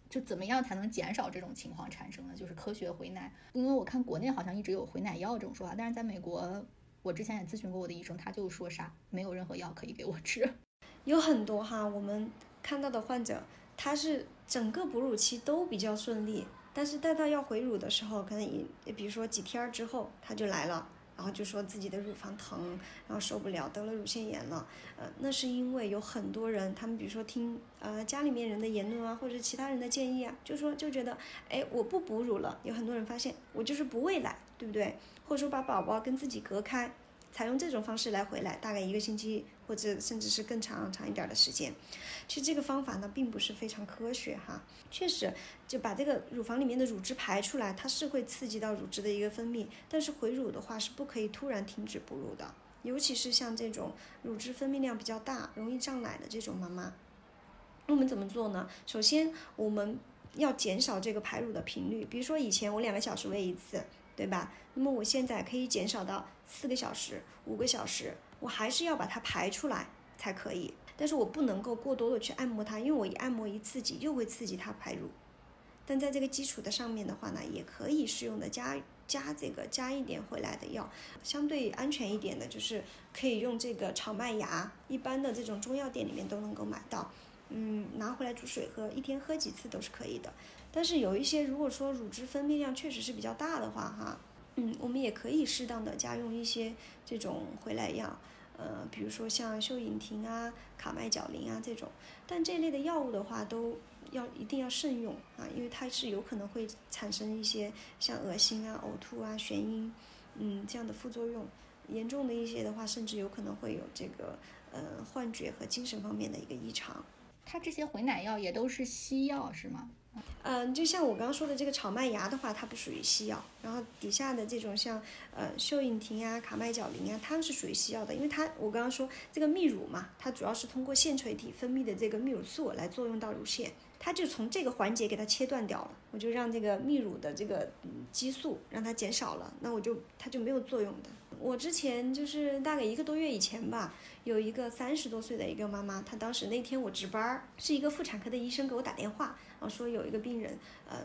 Speaker 1: 就怎么样才能减少这种情况产生呢？就是科学回奶，因为我看国内好像一直有回奶药这种说法，但是在美国。我之前也咨询过我的医生，他就说啥没有任何药可以给我吃。
Speaker 3: 有很多哈，我们看到的患者，他是整个哺乳期都比较顺利，但是待到要回乳的时候，可能也比如说几天之后他就来了，然后就说自己的乳房疼，然后受不了，得了乳腺炎了。呃，那是因为有很多人，他们比如说听呃家里面人的言论啊，或者其他人的建议啊，就说就觉得，哎，我不哺乳了。有很多人发现我就是不喂奶，对不对？或者说把宝宝跟自己隔开，采用这种方式来回来，大概一个星期或者甚至是更长长一点的时间。其实这个方法呢，并不是非常科学哈。确实，就把这个乳房里面的乳汁排出来，它是会刺激到乳汁的一个分泌。但是回乳的话是不可以突然停止哺乳的，尤其是像这种乳汁分泌量比较大、容易胀奶的这种妈妈。那我们怎么做呢？首先，我们要减少这个排乳的频率。比如说以前我两个小时喂一次，对吧？那么我现在可以减少到四个小时、五个小时，我还是要把它排出来才可以。但是我不能够过多的去按摩它，因为我一按摩一刺激又会刺激它排乳。但在这个基础的上面的话呢，也可以适用的加加这个加一点回来的药，相对安全一点的，就是可以用这个炒麦芽，一般的这种中药店里面都能够买到。嗯，拿回来煮水喝，一天喝几次都是可以的。但是有一些如果说乳汁分泌量确实是比较大的话，哈，嗯，我们也可以适当的加用一些这种回来药。呃，比如说像秀隐婷啊、卡麦角林啊这种，但这类的药物的话，都要一定要慎用啊，因为它是有可能会产生一些像恶心啊、呕吐啊、眩晕，嗯这样的副作用。严重的一些的话，甚至有可能会有这个呃幻觉和精神方面的一个异常。
Speaker 1: 它这些回奶药也都是西药是吗？
Speaker 3: 嗯，就像我刚刚说的这个炒麦芽的话，它不属于西药。然后底下的这种像呃秀隐婷啊、卡麦角林啊，它们是属于西药的，因为它我刚刚说这个泌乳嘛，它主要是通过腺垂体分泌的这个泌乳素来作用到乳腺，它就从这个环节给它切断掉了，我就让这个泌乳的这个激素让它减少了，那我就它就没有作用的。我之前就是大概一个多月以前吧，有一个三十多岁的一个妈妈，她当时那天我值班儿，是一个妇产科的医生给我打电话。然后，说有一个病人，嗯，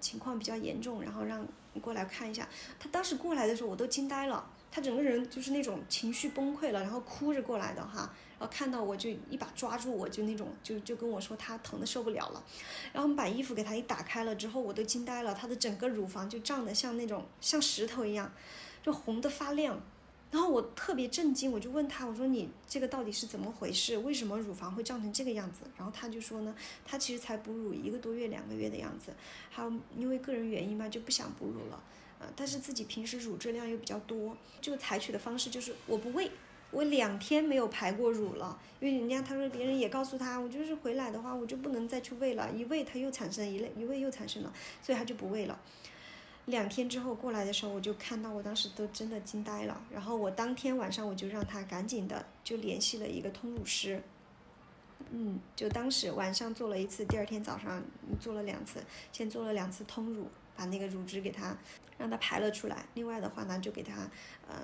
Speaker 3: 情况比较严重，然后让过来看一下。她当时过来的时候，我都惊呆了，她整个人就是那种情绪崩溃了，然后哭着过来的哈。然后看到我就一把抓住我，就那种就就跟我说她疼的受不了了。然后我们把衣服给她一打开了之后，我都惊呆了，她的整个乳房就胀得像那种像石头一样，就红的发亮。然后我特别震惊，我就问他，我说你这个到底是怎么回事？为什么乳房会胀成这个样子？然后他就说呢，他其实才哺乳一个多月、两个月的样子，还有因为个人原因嘛，就不想哺乳了，呃，但是自己平时乳质量又比较多，就采取的方式就是我不喂，我两天没有排过乳了，因为人家他说别人也告诉他，我就是回来的话，我就不能再去喂了，一喂他又产生一类，一喂又产生了，所以他就不喂了。两天之后过来的时候，我就看到，我当时都真的惊呆了。然后我当天晚上我就让他赶紧的就联系了一个通乳师，嗯，就当时晚上做了一次，第二天早上做了两次，先做了两次通乳，把那个乳汁给他让他排了出来。另外的话呢，就给他，呃，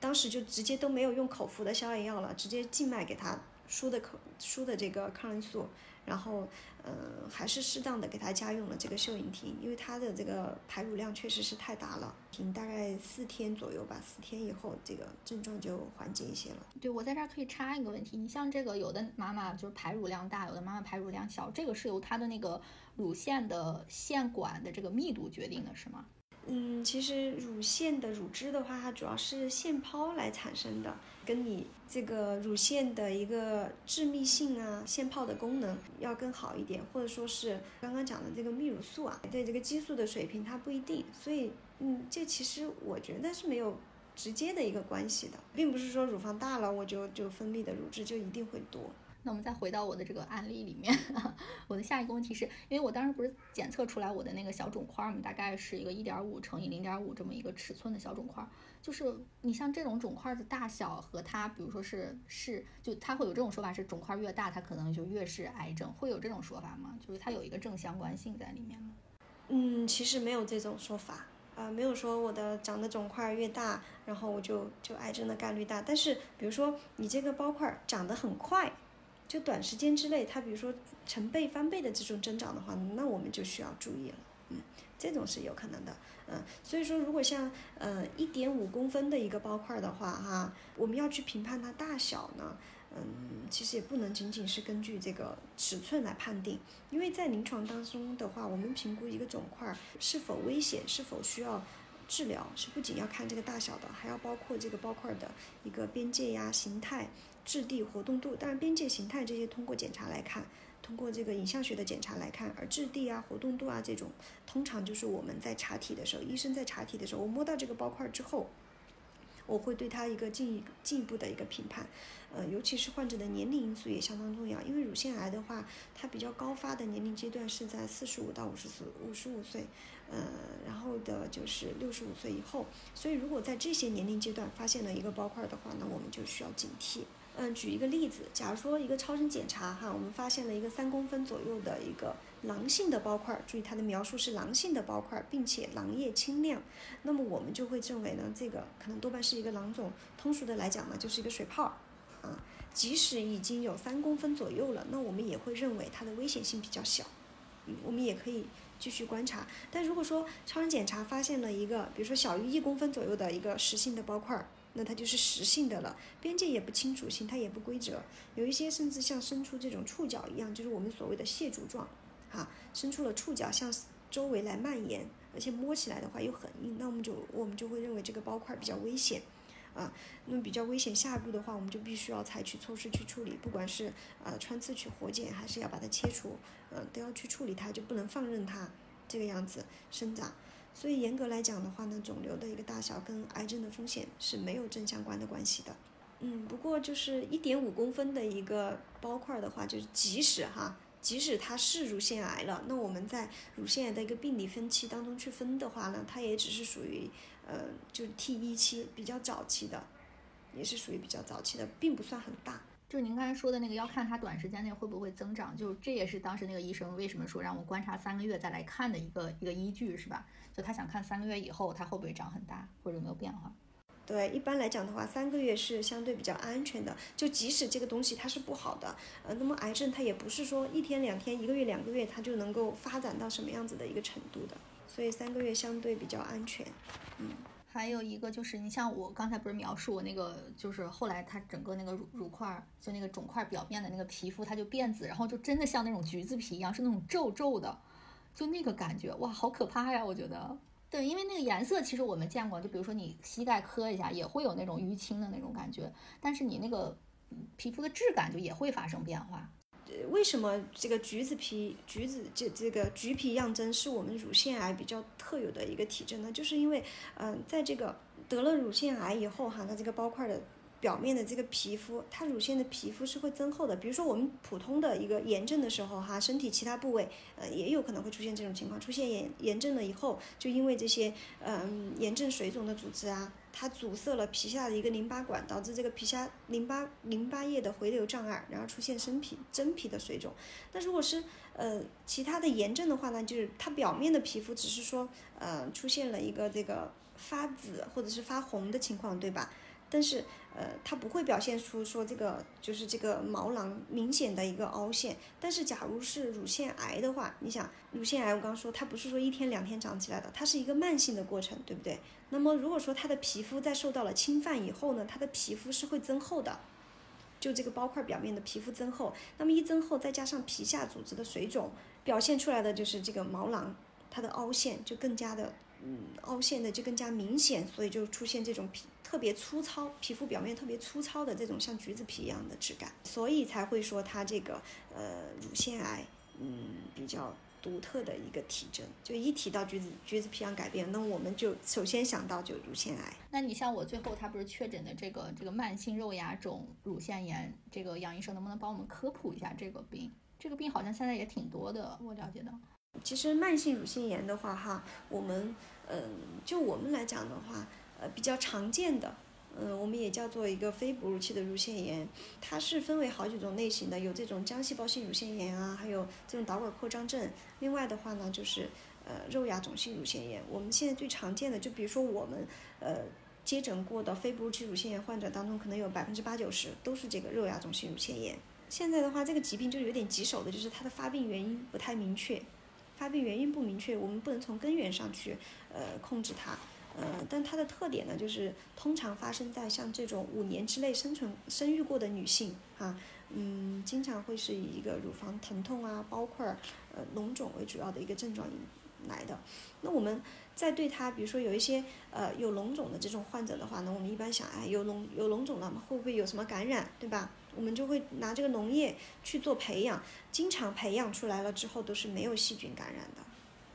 Speaker 3: 当时就直接都没有用口服的消炎药了，直接静脉给他输的口输的这个抗生素。然后，嗯，还是适当的给他加用了这个秀影婷，因为他的这个排乳量确实是太大了，停大概四天左右吧，四天以后这个症状就缓解一些了。
Speaker 1: 对我在这儿可以插一个问题，你像这个有的妈妈就是排乳量大，有的妈妈排乳量小，这个是由她的那个乳腺的腺管的这个密度决定的，是吗？
Speaker 3: 嗯，其实乳腺的乳汁的话，它主要是腺泡来产生的，跟你这个乳腺的一个致密性啊、腺泡的功能要更好一点，或者说是刚刚讲的这个泌乳素啊，对这个激素的水平它不一定，所以嗯，这其实我觉得是没有直接的一个关系的，并不是说乳房大了我就就分泌的乳汁就一定会多。
Speaker 1: 那我们再回到我的这个案例里面，我的下一个问题是因为我当时不是检测出来我的那个小肿块嘛，大概是一个一点五乘以零点五这么一个尺寸的小肿块，就是你像这种肿块的大小和它，比如说是是，就它会有这种说法是肿块越大，它可能就越是癌症，会有这种说法吗？就是它有一个正相关性在里面吗？
Speaker 3: 嗯，其实没有这种说法啊，没有说我的长的肿块越大，然后我就就癌症的概率大，但是比如说你这个包块长得很快。就短时间之内，它比如说成倍翻倍的这种增长的话，那我们就需要注意了。嗯，这种是有可能的。嗯，所以说如果像呃一点五公分的一个包块的话，哈，我们要去评判它大小呢，嗯，其实也不能仅仅是根据这个尺寸来判定，因为在临床当中的话，我们评估一个肿块是否危险，是否需要治疗是不仅要看这个大小的，还要包括这个包块的一个边界呀、形态、质地、活动度。当然，边界、形态这些通过检查来看，通过这个影像学的检查来看，而质地啊、活动度啊这种，通常就是我们在查体的时候，医生在查体的时候，我摸到这个包块之后。我会对他一个进一进一步的一个评判，呃，尤其是患者的年龄因素也相当重要，因为乳腺癌的话，它比较高发的年龄阶段是在四十五到五十四五十五岁，呃，然后的就是六十五岁以后，所以如果在这些年龄阶段发现了一个包块的话，那我们就需要警惕。嗯，举一个例子，假如说一个超声检查哈，我们发现了一个三公分左右的一个囊性的包块，注意它的描述是囊性的包块，并且囊液清亮，那么我们就会认为呢，这个可能多半是一个囊肿，通俗的来讲呢，就是一个水泡啊。即使已经有三公分左右了，那我们也会认为它的危险性比较小，嗯，我们也可以继续观察。但如果说超声检查发现了一个，比如说小于一公分左右的一个实性的包块。那它就是实性的了，边界也不清楚，形态也不规则，有一些甚至像伸出这种触角一样，就是我们所谓的蟹足状，哈，伸出了触角向周围来蔓延，而且摸起来的话又很硬，那我们就我们就会认为这个包块比较危险，啊，那么比较危险下一步的话，我们就必须要采取措施去处理，不管是呃穿刺取活检，还是要把它切除，嗯，都要去处理它，就不能放任它这个样子生长。所以严格来讲的话呢，肿瘤的一个大小跟癌症的风险是没有正相关的关系的。嗯，不过就是一点五公分的一个包块的话，就是即使哈，即使它是乳腺癌了，那我们在乳腺癌的一个病理分期当中去分的话呢，它也只是属于呃，就是 T 一期比较早期的，也是属于比较早期的，并不算很大。
Speaker 1: 就是您刚才说的那个，要看它短时间内会不会增长，就这也是当时那个医生为什么说让我观察三个月再来看的一个一个依据，是吧？就他想看三个月以后它会不会长很大，或者有没有变化。
Speaker 3: 对，一般来讲的话，三个月是相对比较安全的。就即使这个东西它是不好的，呃，那么癌症它也不是说一天两天、一个月两个月它就能够发展到什么样子的一个程度的，所以三个月相对比较安全，嗯。
Speaker 1: 还有一个就是，你像我刚才不是描述我那个，就是后来它整个那个乳乳块，就那个肿块表面的那个皮肤，它就变紫，然后就真的像那种橘子皮一样，是那种皱皱的，就那个感觉，哇，好可怕呀！我觉得，对，因为那个颜色其实我们见过，就比如说你膝盖磕一下，也会有那种淤青的那种感觉，但是你那个皮肤的质感就也会发生变化。
Speaker 3: 为什么这个橘子皮、橘子这这个橘皮样征是我们乳腺癌比较特有的一个体征呢？就是因为，嗯，在这个得了乳腺癌以后哈，它这个包块的表面的这个皮肤，它乳腺的皮肤是会增厚的。比如说我们普通的一个炎症的时候哈，身体其他部位呃也有可能会出现这种情况，出现炎炎症了以后，就因为这些嗯炎症水肿的组织啊。它阻塞了皮下的一个淋巴管，导致这个皮下淋巴淋巴液的回流障碍，然后出现生皮真皮的水肿。那如果是呃其他的炎症的话呢，就是它表面的皮肤只是说呃出现了一个这个发紫或者是发红的情况，对吧？但是，呃，它不会表现出说这个就是这个毛囊明显的一个凹陷。但是，假如是乳腺癌的话，你想，乳腺癌我刚说它不是说一天两天长起来的，它是一个慢性的过程，对不对？那么，如果说它的皮肤在受到了侵犯以后呢，它的皮肤是会增厚的，就这个包块表面的皮肤增厚。那么一增厚，再加上皮下组织的水肿，表现出来的就是这个毛囊它的凹陷就更加的，嗯，凹陷的就更加明显，所以就出现这种皮。特别粗糙，皮肤表面特别粗糙的这种像橘子皮一样的质感，所以才会说它这个呃乳腺癌，嗯比较独特的一个体征。就一提到橘子橘子皮样改变，那我们就首先想到就乳腺癌。
Speaker 1: 那你像我最后他不是确诊的这个这个慢性肉芽肿乳腺炎，这个杨医生能不能帮我们科普一下这个病？这个病好像现在也挺多的，我了解到。
Speaker 3: 其实慢性乳腺炎的话，哈，我们嗯就我们来讲的话。呃，比较常见的，嗯，我们也叫做一个非哺乳期的乳腺炎，它是分为好几种类型的，有这种浆细胞性乳腺炎啊，还有这种导管扩张症。另外的话呢，就是呃肉芽肿性乳腺炎。我们现在最常见的，就比如说我们呃接诊过的非哺乳期乳腺炎患者当中，可能有百分之八九十都是这个肉芽肿性乳腺炎。现在的话，这个疾病就有点棘手的，就是它的发病原因不太明确，发病原因不明确，我们不能从根源上去呃控制它。呃，但它的特点呢，就是通常发生在像这种五年之内生存生育过的女性，哈，嗯，经常会是以一个乳房疼痛啊、包块儿、呃脓肿为主要的一个症状来的。那我们在对他，比如说有一些呃有脓肿的这种患者的话呢，我们一般想，哎，有脓有脓肿了，会不会有什么感染，对吧？我们就会拿这个脓液去做培养，经常培养出来了之后都是没有细菌感染的。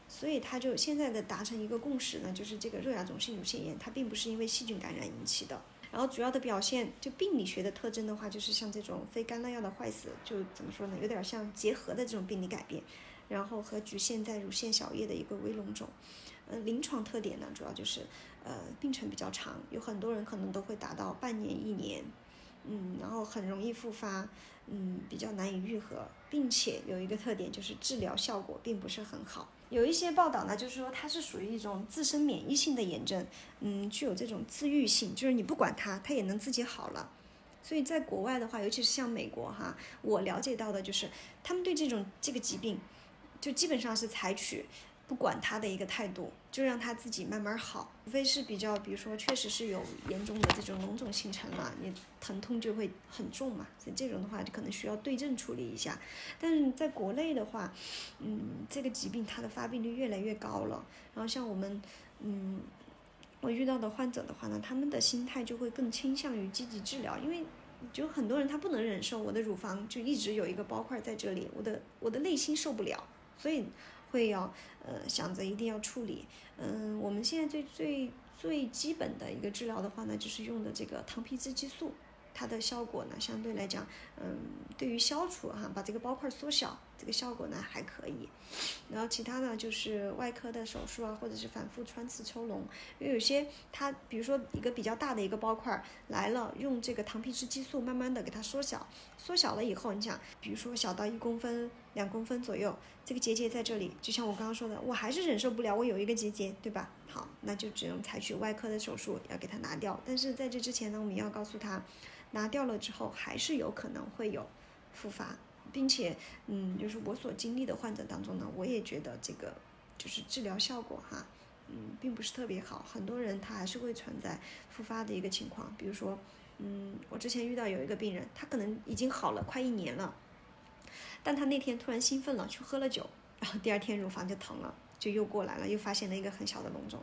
Speaker 3: 所以他就现在的达成一个共识呢，就是这个肉芽肿性乳腺炎它并不是因为细菌感染引起的。然后主要的表现，就病理学的特征的话，就是像这种非干酪药的坏死，就怎么说呢，有点像结核的这种病理改变，然后和局限在乳腺小叶的一个微脓肿。呃，临床特点呢，主要就是呃病程比较长，有很多人可能都会达到半年一年，嗯，然后很容易复发，嗯，比较难以愈合，并且有一个特点就是治疗效果并不是很好。有一些报道呢，就是说它是属于一种自身免疫性的炎症，嗯，具有这种自愈性，就是你不管它，它也能自己好了。所以在国外的话，尤其是像美国哈，我了解到的就是他们对这种这个疾病，就基本上是采取。不管他的一个态度，就让他自己慢慢好。除非是比较，比如说确实是有严重的这种脓肿形成了，你疼痛就会很重嘛。所以这种的话就可能需要对症处理一下。但是在国内的话，嗯，这个疾病它的发病率越来越高了。然后像我们，嗯，我遇到的患者的话呢，他们的心态就会更倾向于积极治疗，因为就很多人他不能忍受我的乳房就一直有一个包块在这里，我的我的内心受不了，所以。会要呃想着一定要处理，嗯，我们现在最最最基本的一个治疗的话呢，就是用的这个糖皮质激素，它的效果呢相对来讲，嗯，对于消除哈把这个包块缩小，这个效果呢还可以。然后其他呢就是外科的手术啊，或者是反复穿刺抽脓，因为有些它比如说一个比较大的一个包块来了，用这个糖皮质激素慢慢的给它缩小，缩小了以后，你想，比如说小到一公分。两公分左右，这个结节在这里，就像我刚刚说的，我还是忍受不了，我有一个结节，对吧？好，那就只能采取外科的手术，要给它拿掉。但是在这之前呢，我们要告诉他，拿掉了之后还是有可能会有复发，并且，嗯，就是我所经历的患者当中呢，我也觉得这个就是治疗效果哈，嗯，并不是特别好，很多人他还是会存在复发的一个情况。比如说，嗯，我之前遇到有一个病人，他可能已经好了快一年了。但他那天突然兴奋了，去喝了酒，然后第二天乳房就疼了，就又过来了，又发现了一个很小的脓肿，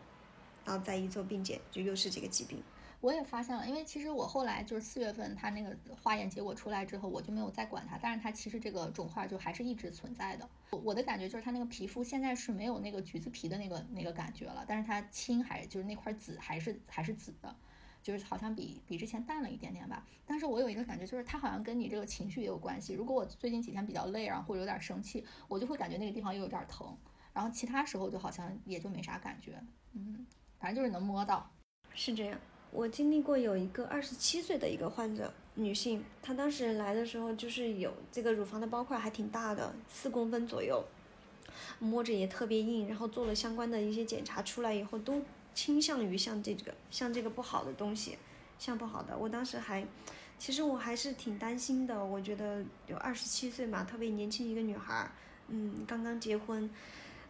Speaker 3: 然后再一做病检，就又是这个疾病。
Speaker 1: 我也发现了，因为其实我后来就是四月份他那个化验结果出来之后，我就没有再管它，但是它其实这个肿块就还是一直存在的。我我的感觉就是它那个皮肤现在是没有那个橘子皮的那个那个感觉了，但是它青还就是那块紫还是还是紫的。就是好像比比之前淡了一点点吧，但是我有一个感觉，就是它好像跟你这个情绪也有关系。如果我最近几天比较累，然后或者有点生气，我就会感觉那个地方又有点疼，然后其他时候就好像也就没啥感觉。嗯，反正就是能摸到。
Speaker 3: 是这样，我经历过有一个二十七岁的一个患者，女性，她当时来的时候就是有这个乳房的包块还挺大的，四公分左右，摸着也特别硬，然后做了相关的一些检查出来以后都。倾向于像这个，像这个不好的东西，像不好的。我当时还，其实我还是挺担心的。我觉得有二十七岁嘛，特别年轻一个女孩，嗯，刚刚结婚，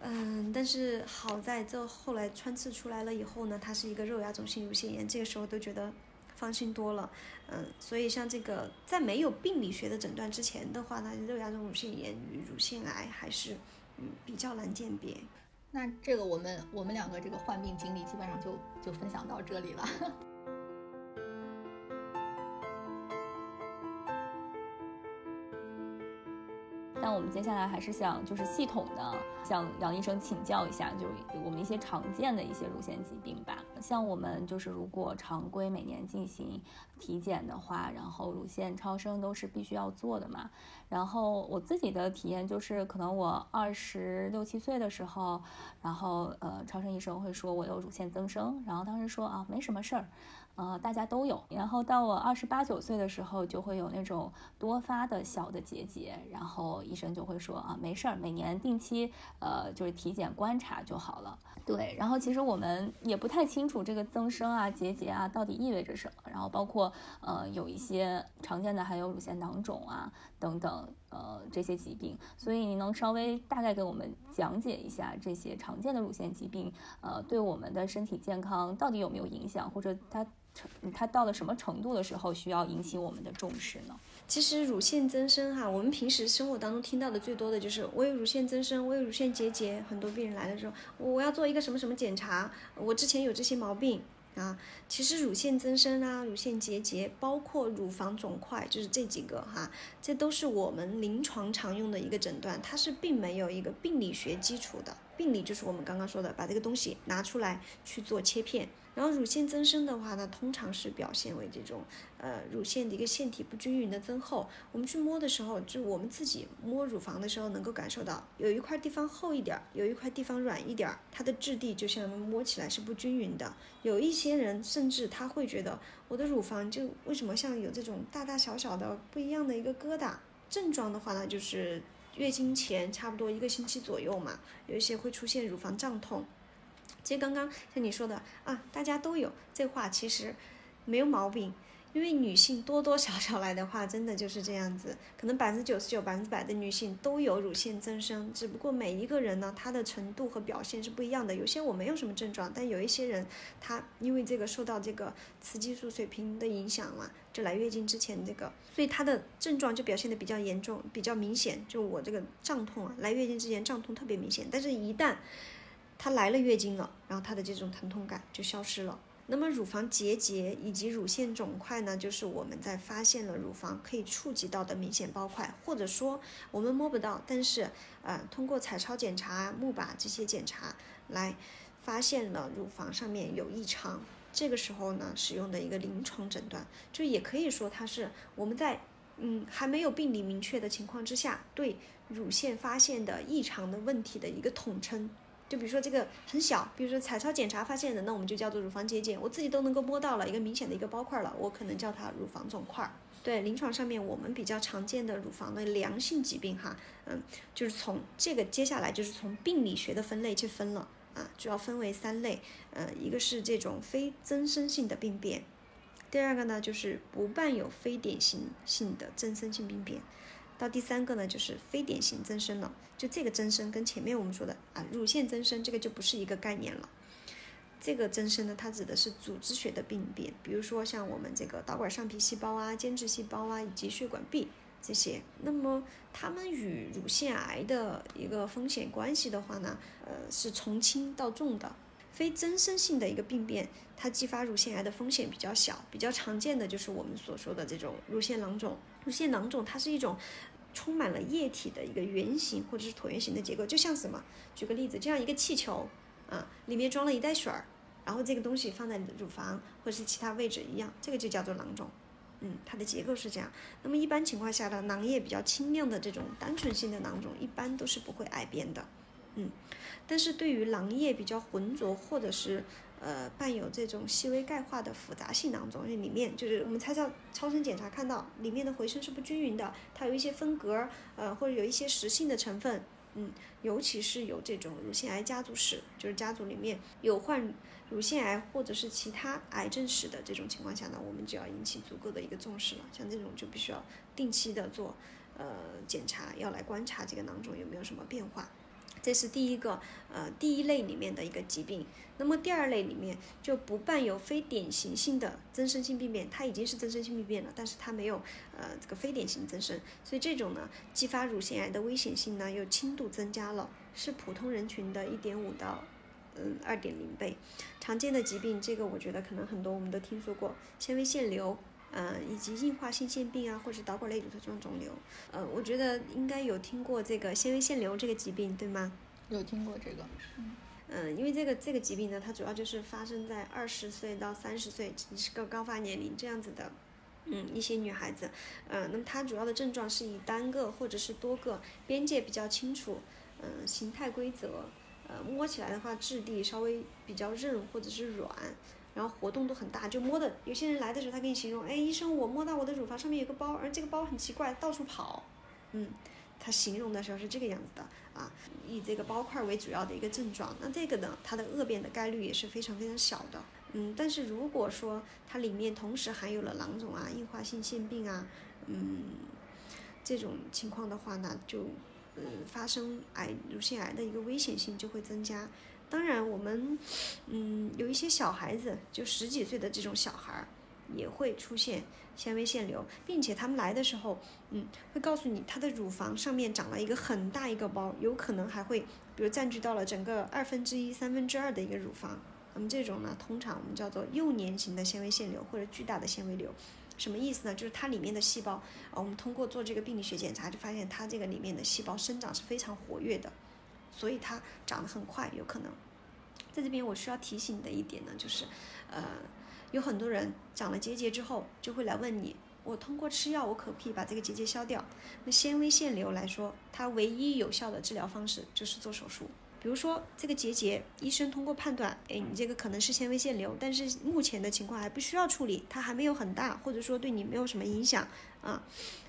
Speaker 3: 嗯，但是好在这后来穿刺出来了以后呢，它是一个肉芽肿性乳腺炎，这个时候都觉得放心多了，嗯，所以像这个在没有病理学的诊断之前的话呢，肉芽肿乳腺炎与乳腺癌还是嗯比较难鉴别。
Speaker 1: 那这个我们我们两个这个患病经历基本上就就分享到这里了。
Speaker 2: 那我们接下来还是想就是系统的向杨医生请教一下，就我们一些常见的一些乳腺疾病吧。像我们就是如果常规每年进行体检的话，然后乳腺超声都是必须要做的嘛。然后我自己的体验就是，可能我二十六七岁的时候，然后呃超声医生会说我有乳腺增生，然后当时说啊没什么事儿。呃，大家都有。然后到我二十八九岁的时候，就会有那种多发的小的结节，然后医生就会说啊，没事儿，每年定期呃就是体检观察就好了。对，然后其实我们也不太清楚这个增生啊、结节啊到底意味着什么。然后包括呃有一些常见的还有乳腺囊肿啊等等呃这些疾病，所以您能稍微大概给我们讲解一下这些常见的乳腺疾病呃对我们的身体健康到底有没有影响，或者它。它到了什么程度的时候需要引起我们的重视呢？
Speaker 3: 其实乳腺增生哈，我们平时生活当中听到的最多的就是我有乳腺增生，我有乳腺结节。很多病人来的时候，我要做一个什么什么检查，我之前有这些毛病啊。其实乳腺增生啊、乳腺结节，包括乳房肿块，就是这几个哈，这都是我们临床常用的一个诊断，它是并没有一个病理学基础的。病理就是我们刚刚说的，把这个东西拿出来去做切片。然后乳腺增生的话呢，通常是表现为这种呃乳腺的一个腺体不均匀的增厚。我们去摸的时候，就我们自己摸乳房的时候，能够感受到有一块地方厚一点，有一块地方软一点，它的质地就像摸起来是不均匀的。有一些人甚至他会觉得我的乳房就为什么像有这种大大小小的不一样的一个疙瘩？症状的话呢，就是月经前差不多一个星期左右嘛，有一些会出现乳房胀痛。其实刚刚像你说的啊，大家都有这话，其实没有毛病。因为女性多多少少来的话，真的就是这样子，可能百分之九十九、百分之百的女性都有乳腺增生，只不过每一个人呢，她的程度和表现是不一样的。有些我没有什么症状，但有一些人，她因为这个受到这个雌激素水平的影响嘛，就来月经之前这个，所以她的症状就表现的比较严重、比较明显。就我这个胀痛啊，来月经之前胀痛特别明显，但是一旦她来了月经了，然后她的这种疼痛感就消失了。那么乳房结节以及乳腺肿块呢，就是我们在发现了乳房可以触及到的明显包块，或者说我们摸不到，但是呃通过彩超检查、钼靶这些检查来发现了乳房上面有异常，这个时候呢使用的一个临床诊断，就也可以说它是我们在嗯还没有病理明确的情况之下，对乳腺发现的异常的问题的一个统称。就比如说这个很小，比如说彩超检查发现的，那我们就叫做乳房结节，我自己都能够摸到了一个明显的一个包块了，我可能叫它乳房肿块。对，临床上面我们比较常见的乳房的良性疾病哈，嗯，就是从这个接下来就是从病理学的分类去分了啊，主要分为三类，呃，一个是这种非增生性的病变，第二个呢就是不伴有非典型性的增生性病变。到第三个呢，就是非典型增生了。就这个增生跟前面我们说的啊，乳腺增生这个就不是一个概念了。这个增生呢，它指的是组织学的病变，比如说像我们这个导管上皮细胞啊、间质细胞啊以及血管壁这些。那么它们与乳腺癌的一个风险关系的话呢，呃，是从轻到重的。非增生性的一个病变，它激发乳腺癌的风险比较小，比较常见的就是我们所说的这种乳腺囊肿。乳腺囊肿它是一种充满了液体的一个圆形或者是椭圆形的结构，就像什么？举个例子，这样一个气球啊，里面装了一袋水儿，然后这个东西放在你的乳房或者是其他位置一样，这个就叫做囊肿。嗯，它的结构是这样。那么一般情况下的囊液比较清亮的这种单纯性的囊肿，一般都是不会癌变的。嗯。但是对于囊液比较浑浊，或者是呃伴有这种细微钙化的复杂性囊肿，因为里面就是我们才叫超声检查看到里面的回声是不均匀的，它有一些分隔，呃或者有一些实性的成分，嗯，尤其是有这种乳腺癌家族史，就是家族里面有患乳腺癌或者是其他癌症史的这种情况下呢，我们就要引起足够的一个重视了，像这种就必须要定期的做呃检查，要来观察这个囊肿有没有什么变化。这是第一个，呃，第一类里面的一个疾病。那么第二类里面就不伴有非典型性的增生性病变，它已经是增生性病变了，但是它没有，呃，这个非典型增生，所以这种呢，激发乳腺癌的危险性呢又轻度增加了，是普通人群的一点五到，嗯，二点零倍。常见的疾病，这个我觉得可能很多我们都听说过，纤维腺瘤。嗯，以及硬化性腺病啊，或者导管类乳头这种肿瘤，呃，我觉得应该有听过这个纤维腺瘤这个疾病，对吗？
Speaker 1: 有听过这个。
Speaker 3: 嗯，嗯，因为这个这个疾病呢，它主要就是发生在二十岁到三十岁是个高发年龄这样子的，嗯，一些女孩子，嗯，那么它主要的症状是以单个或者是多个，边界比较清楚，嗯，形态规则，呃，摸起来的话质地稍微比较韧或者是软。然后活动都很大，就摸的有些人来的时候，他给你形容，哎，医生，我摸到我的乳房上面有个包，而这个包很奇怪，到处跑，嗯，他形容的时候是这个样子的啊，以这个包块为主要的一个症状，那这个呢，它的恶变的概率也是非常非常小的，嗯，但是如果说它里面同时含有了囊肿啊、硬化性腺病啊，嗯，这种情况的话呢，就。呃，发生癌乳腺癌的一个危险性就会增加，当然，我们嗯有一些小孩子，就十几岁的这种小孩儿，也会出现纤维腺瘤，并且他们来的时候，嗯，会告诉你他的乳房上面长了一个很大一个包，有可能还会比如占据到了整个二分之一、三分之二的一个乳房。那么这种呢，通常我们叫做幼年型的纤维腺瘤或者巨大的纤维瘤。什么意思呢？就是它里面的细胞，啊，我们通过做这个病理学检查，就发现它这个里面的细胞生长是非常活跃的，所以它长得很快，有可能。在这边我需要提醒的一点呢，就是，呃，有很多人长了结节之后，就会来问你，我通过吃药，我可不可以把这个结节消掉？那纤维腺瘤来说，它唯一有效的治疗方式就是做手术。比如说这个结节，医生通过判断，哎，你这个可能是纤维腺瘤，但是目前的情况还不需要处理，它还没有很大，或者说对你没有什么影响啊，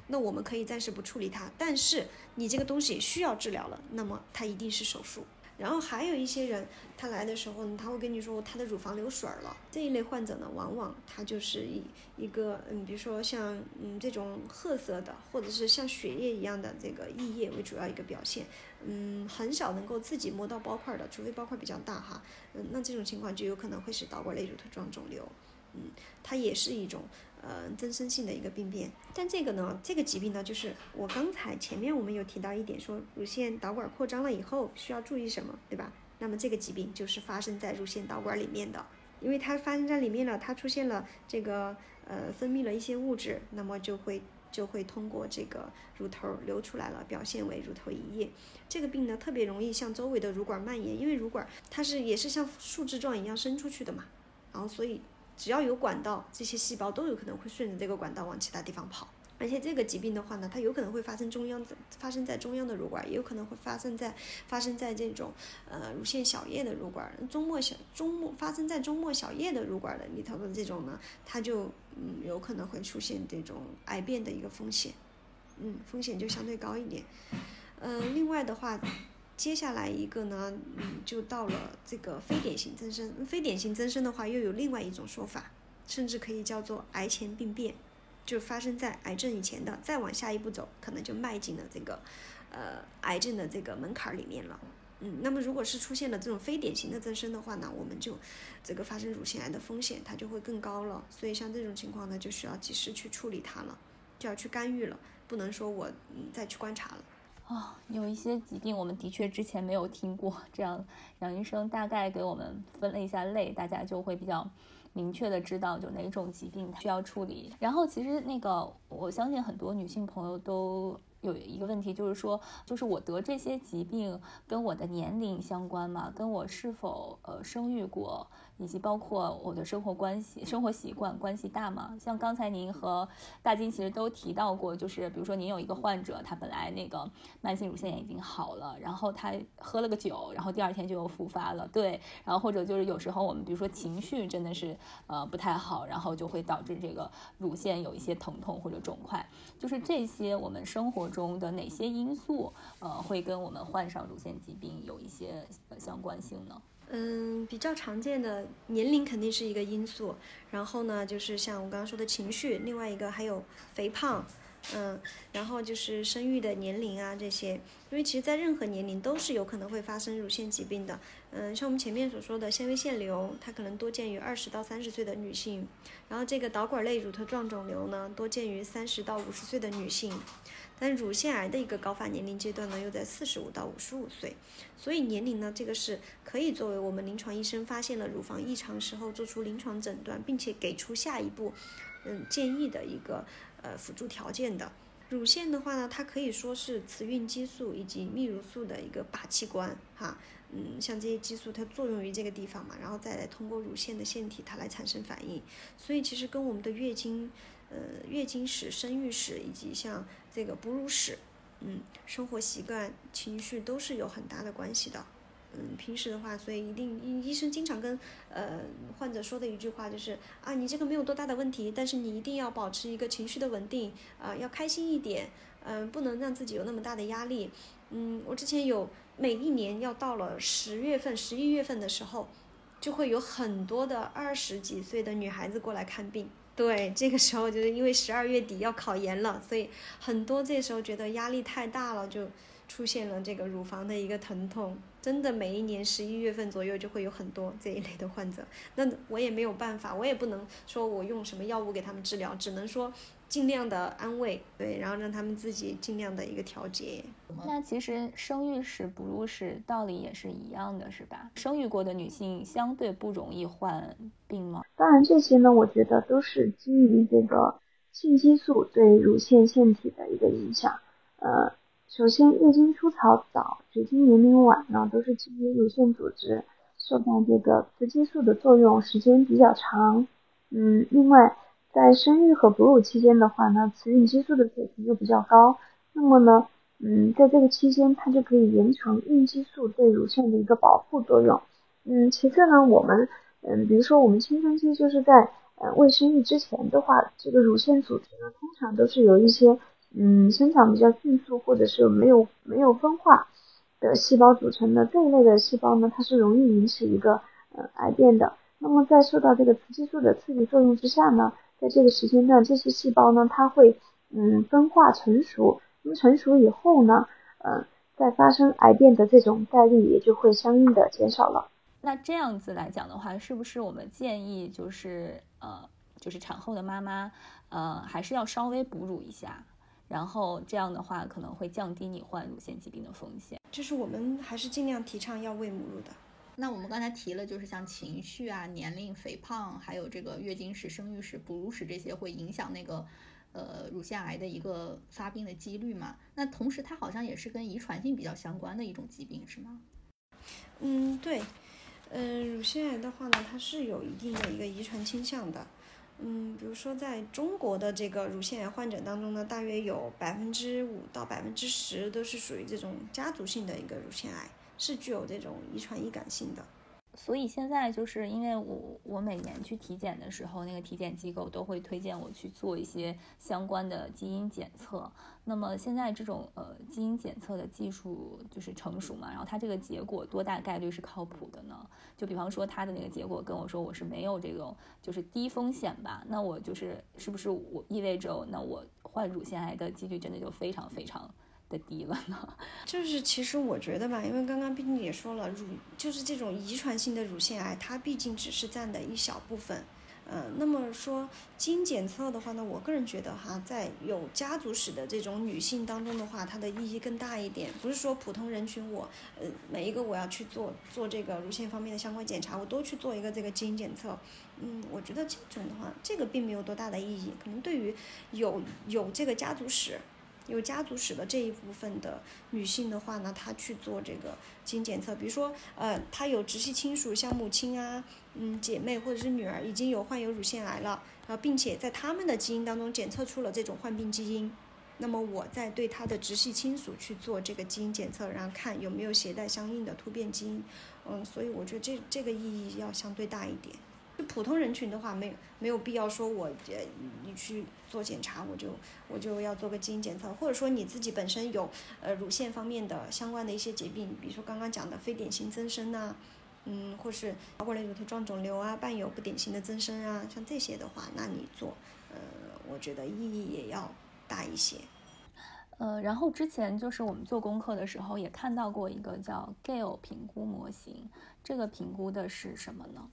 Speaker 3: 那我们可以暂时不处理它。但是你这个东西需要治疗了，那么它一定是手术。然后还有一些人，他来的时候呢，他会跟你说他的乳房流水了。这一类患者呢，往往他就是一一个嗯，比如说像嗯这种褐色的，或者是像血液一样的这个溢液为主要一个表现，嗯，很少能够自己摸到包块的，除非包块比较大哈，嗯，那这种情况就有可能会是导管类乳头状肿瘤，嗯，它也是一种。呃，增生性的一个病变，但这个呢，这个疾病呢，就是我刚才前面我们有提到一点，说乳腺导管扩张了以后需要注意什么，对吧？那么这个疾病就是发生在乳腺导管里面的，因为它发生在里面了，它出现了这个呃分泌了一些物质，那么就会就会通过这个乳头流出来了，表现为乳头溢液。这个病呢，特别容易向周围的乳管蔓延，因为乳管它是也是像树枝状一样伸出去的嘛，然后所以。只要有管道，这些细胞都有可能会顺着这个管道往其他地方跑。而且这个疾病的话呢，它有可能会发生中央，发生在中央的乳管，也有可能会发生在发生在这种呃乳腺小叶的乳管，中末小中末发生在中末小叶的乳管的里头的这种呢，它就嗯有可能会出现这种癌变的一个风险，嗯，风险就相对高一点。嗯，另外的话。接下来一个呢，嗯，就到了这个非典型增生。非典型增生的话，又有另外一种说法，甚至可以叫做癌前病变，就发生在癌症以前的。再往下一步走，可能就迈进了这个，呃，癌症的这个门槛里面了。嗯，那么如果是出现了这种非典型的增生的话呢，我们就这个发生乳腺癌的风险它就会更高了。所以像这种情况呢，就需要及时去处理它了，就要去干预了，不能说我嗯再去观察了。
Speaker 2: 啊，有一些疾病我们的确之前没有听过，这样杨医生大概给我们分了一下类，大家就会比较明确的知道就哪种疾病需要处理。然后其实那个我相信很多女性朋友都。有一个问题就是说，就是我得这些疾病跟我的年龄相关吗？跟我是否呃生育过，以及包括我的生活关系、生活习惯关系大吗？像刚才您和大金其实都提到过，就是比如说您有一个患者，他本来那个慢性乳腺炎已经好了，然后他喝了个酒，然后第二天就又复发了。对，然后或者就是有时候我们比如说情绪真的是呃不太好，然后就会导致这个乳腺有一些疼痛或者肿块，就是这些我们生活。中的哪些因素，呃，会跟我们患上乳腺疾病有一些相关性呢？
Speaker 3: 嗯，比较常见的年龄肯定是一个因素，然后呢，就是像我刚刚说的情绪，另外一个还有肥胖。嗯，然后就是生育的年龄啊这些，因为其实，在任何年龄都是有可能会发生乳腺疾病的。嗯，像我们前面所说的纤维腺瘤，它可能多见于二十到三十岁的女性，然后这个导管类乳头状肿瘤呢，多见于三十到五十岁的女性，但乳腺癌的一个高发年龄阶段呢，又在四十五到五十五岁，所以年龄呢，这个是可以作为我们临床医生发现了乳房异常时候做出临床诊断，并且给出下一步，嗯，建议的一个。呃，辅助条件的乳腺的话呢，它可以说是雌孕激素以及泌乳素的一个靶器官哈。嗯，像这些激素它作用于这个地方嘛，然后再来通过乳腺的腺体它来产生反应。所以其实跟我们的月经、呃月经史、生育史以及像这个哺乳史、嗯生活习惯、情绪都是有很大的关系的。嗯，平时的话，所以一定医医生经常跟呃患者说的一句话就是啊，你这个没有多大的问题，但是你一定要保持一个情绪的稳定，啊，要开心一点，嗯，不能让自己有那么大的压力。嗯，我之前有每一年要到了十月份、十一月份的时候，就会有很多的二十几岁的女孩子过来看病。对，这个时候就是因为十二月底要考研了，所以很多这时候觉得压力太大了，就出现了这个乳房的一个疼痛。真的每一年十一月份左右就会有很多这一类的患者。那我也没有办法，我也不能说我用什么药物给他们治疗，只能说。尽量的安慰，对，然后让他们自己尽量的一个调节。
Speaker 2: 那其实生育史、哺乳史道理也是一样的，是吧？生育过的女性相对不容易患病吗？
Speaker 4: 当然，这些呢，我觉得都是基于这个性激素对乳腺腺体的一个影响。呃，首先月经初潮早、绝经年龄晚呢，都是基于乳腺组织受到这个雌激素的作用时间比较长。嗯，另外。在生育和哺乳期间的话呢，雌孕激素的水平就比较高，那么呢，嗯，在这个期间它就可以延长孕激素对乳腺的一个保护作用。嗯，其次呢，我们，嗯，比如说我们青春期就是在呃未生育之前的话，这个乳腺组织呢通常都是由一些嗯生长比较迅速或者是没有没有分化的细胞组成的这一类的细胞呢，它是容易引起一个呃癌变的。那么在受到这个雌激素的刺激作用之下呢，在这个时间段，这些细胞呢，它会嗯分化成熟，那么成熟以后呢，嗯，再发生癌变的这种概率也就会相应的减少了。
Speaker 2: 那这样子来讲的话，是不是我们建议就是呃，就是产后的妈妈呃，还是要稍微哺乳一下，然后这样的话可能会降低你患乳腺疾病的风险。
Speaker 3: 就是我们还是尽量提倡要喂母乳的。
Speaker 1: 那我们刚才提了，就是像情绪啊、年龄、肥胖，还有这个月经史、生育史、哺乳史这些，会影响那个呃乳腺癌的一个发病的几率嘛？那同时它好像也是跟遗传性比较相关的一种疾病，是吗？
Speaker 3: 嗯，对，嗯，乳腺癌的话呢，它是有一定的一个遗传倾向的。嗯，比如说在中国的这个乳腺癌患者当中呢，大约有百分之五到百分之十都是属于这种家族性的一个乳腺癌。是具有这种遗传易感性的，
Speaker 2: 所以现在就是因为我我每年去体检的时候，那个体检机构都会推荐我去做一些相关的基因检测。那么现在这种呃基因检测的技术就是成熟嘛，然后它这个结果多大概率是靠谱的呢？就比方说他的那个结果跟我说我是没有这种就是低风险吧，那我就是是不是我意味着那我患乳腺癌的几率真的就非常非常。的低了呢，
Speaker 3: 就是其实我觉得吧，因为刚刚毕竟也说了，乳就是这种遗传性的乳腺癌，它毕竟只是占的一小部分，嗯，那么说基因检测的话呢，我个人觉得哈，在有家族史的这种女性当中的话，它的意义更大一点。不是说普通人群我，呃，每一个我要去做做这个乳腺方面的相关检查，我都去做一个这个基因检测，嗯，我觉得这种的话，这个并没有多大的意义。可能对于有有这个家族史。有家族史的这一部分的女性的话呢，她去做这个基因检测，比如说，呃，她有直系亲属，像母亲啊，嗯，姐妹或者是女儿已经有患有乳腺癌了，然后并且在他们的基因当中检测出了这种患病基因，那么我再对她的直系亲属去做这个基因检测，然后看有没有携带相应的突变基因，嗯，所以我觉得这这个意义要相对大一点。就普通人群的话，没有没有必要说，我呃你去做检查，我就我就要做个基因检测，或者说你自己本身有呃乳腺方面的相关的一些疾病，比如说刚刚讲的非典型增生呐，嗯，或是包括类乳头状肿瘤啊，伴有不典型的增生啊，像这些的话，那你做，呃，我觉得意义也要大一些。
Speaker 2: 呃，然后之前就是我们做功课的时候也看到过一个叫 Gale 评估模型，这个评估的是什么呢？